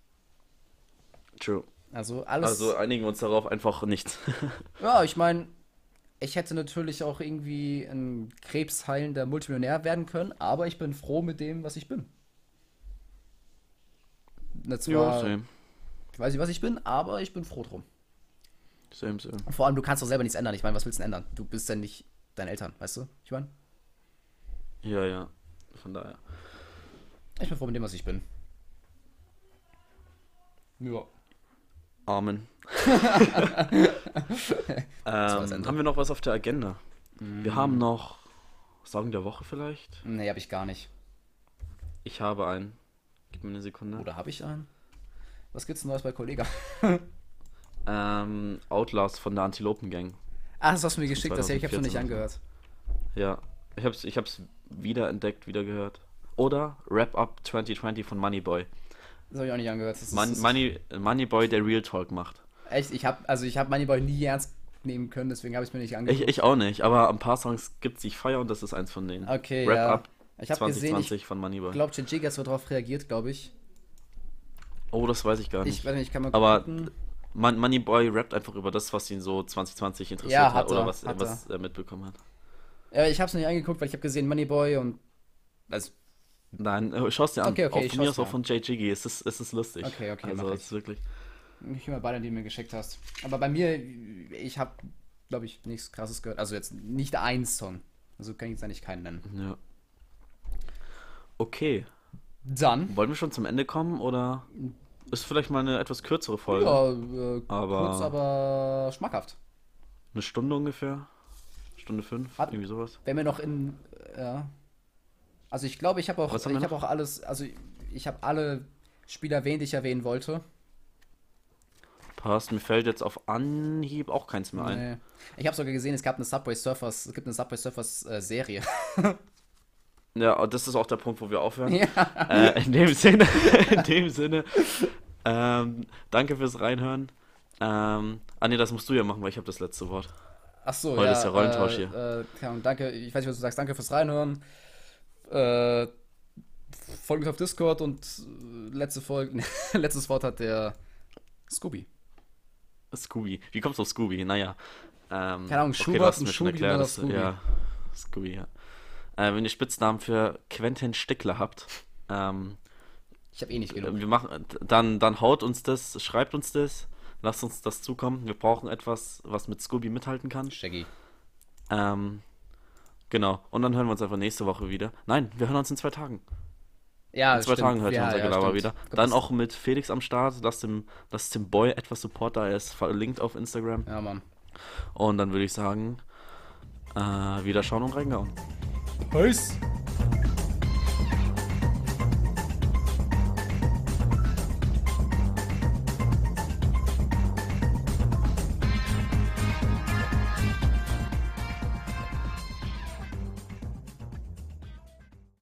True. Also alles. Also einigen wir uns darauf einfach nichts. ja, ich meine, ich hätte natürlich auch irgendwie ein krebsheilender Multimillionär werden können, aber ich bin froh mit dem, was ich bin. Na, zwar, same. ich weiß nicht, was ich bin, aber ich bin froh drum. Same, same. Vor allem, du kannst doch selber nichts ändern. Ich meine, was willst du denn ändern? Du bist ja nicht deine Eltern, weißt du? Ich meine, Ja, ja. Von daher. ich bin froh mit dem, was ich bin. Ja. Amen. ähm, haben wir noch was auf der Agenda? Wir haben noch Song der Woche vielleicht. Nee, hab ich gar nicht. Ich habe einen. Gib mir eine Sekunde. Oder habe ich einen? Was gibt's Neues bei Kollega? Ähm, Outlast von der Antilopen Gang. Ah, das hast du mir geschickt, das ich habe schon nicht 2014 angehört. Ja. Ich hab's, ich hab's wieder entdeckt, wieder gehört. Oder Wrap Up 2020 von Moneyboy. Das habe ich auch nicht angehört. Das ist, Mon das ist Money, Moneyboy, der Real Talk macht. echt, ich habe also ich habe Moneyboy nie ernst nehmen können, deswegen habe ich mir nicht angehört. Ich, ich auch nicht, aber ein paar Songs gibt's, die ich feier und das ist eins von denen. Okay, Wrap ja. Up Ich habe gesehen, 2020 ich von Moneyboy. glaube, Jig hat so drauf reagiert, glaube ich. Oh, das weiß ich gar nicht. Ich weiß nicht, ich kann mal Aber gucken. Mon Moneyboy rappt einfach über das, was ihn so 2020 interessiert Ja, hat hat oder er, was, hat was er mitbekommen hat. Ja, ich habe es nicht angeguckt, weil ich habe gesehen Moneyboy und also Nein, äh, schau's dir an. Okay, okay, auch von mir aus auch von Jiggy. Es ist, es ist lustig. Okay, okay, Also es ist wirklich. Ich höre beide, die du mir geschickt hast. Aber bei mir, ich habe, glaube ich, nichts krasses gehört. Also jetzt nicht ein Song. Also kann ich jetzt eigentlich keinen nennen. Ja. Okay. Dann. Wollen wir schon zum Ende kommen oder ist vielleicht mal eine etwas kürzere Folge? Ja, äh, Aber- kurz, aber schmackhaft. Eine Stunde ungefähr? Stunde fünf? Hat- Irgendwie sowas? Wenn wir noch in, äh, ja. Also ich glaube, ich habe auch, ich habe auch alles, also ich habe alle Spieler erwähnt, die ich erwähnen wollte. Passt. Mir fällt jetzt auf Anhieb auch keins mehr ein. Nee. Ich habe sogar gesehen, es gab eine Subway Surfers, es gibt eine Subway Surfers äh, Serie. Ja, das ist auch der Punkt, wo wir aufhören. ja. Äh, in dem Sinne, in dem Sinne, ähm, danke fürs Reinhören. Ähm, ah nee, das musst du ja machen, weil ich habe das letzte Wort. Ach so, Heute ja. ist der Rollentausch äh, hier. Äh, danke, ich weiß nicht, was du sagst, danke fürs Reinhören. Äh, folgt mich auf Discord und äh, letzte Folge, letztes Wort hat der Scooby. Scooby. Wie kommst du auf Scooby? Naja. Ähm, Keine Ahnung, okay, Schubert hast und Scooby erklärt, dass, Scooby? Ja, Scooby, ja. Äh, wenn ihr Spitznamen für Quentin Stickler habt, ähm, Ich habe eh nicht genug. wir machen, dann, dann haut uns das, schreibt uns das, lasst uns das zukommen. Wir brauchen etwas, was mit Scooby mithalten kann. Shaggy. Ähm, genau. Und dann hören wir uns einfach nächste Woche wieder. Nein, wir hören uns in zwei Tagen. Ja, In zwei stimmt. Tagen hört ihr ja, unser ja, Gelaber stimmt. wieder. Dann auch mit Felix am Start. Lasst dem, lasst dem Boy etwas Support da. Ist verlinkt auf Instagram. Ja, Mann. Und dann würde ich sagen, äh, wieder schauen und reingehauen. Peace.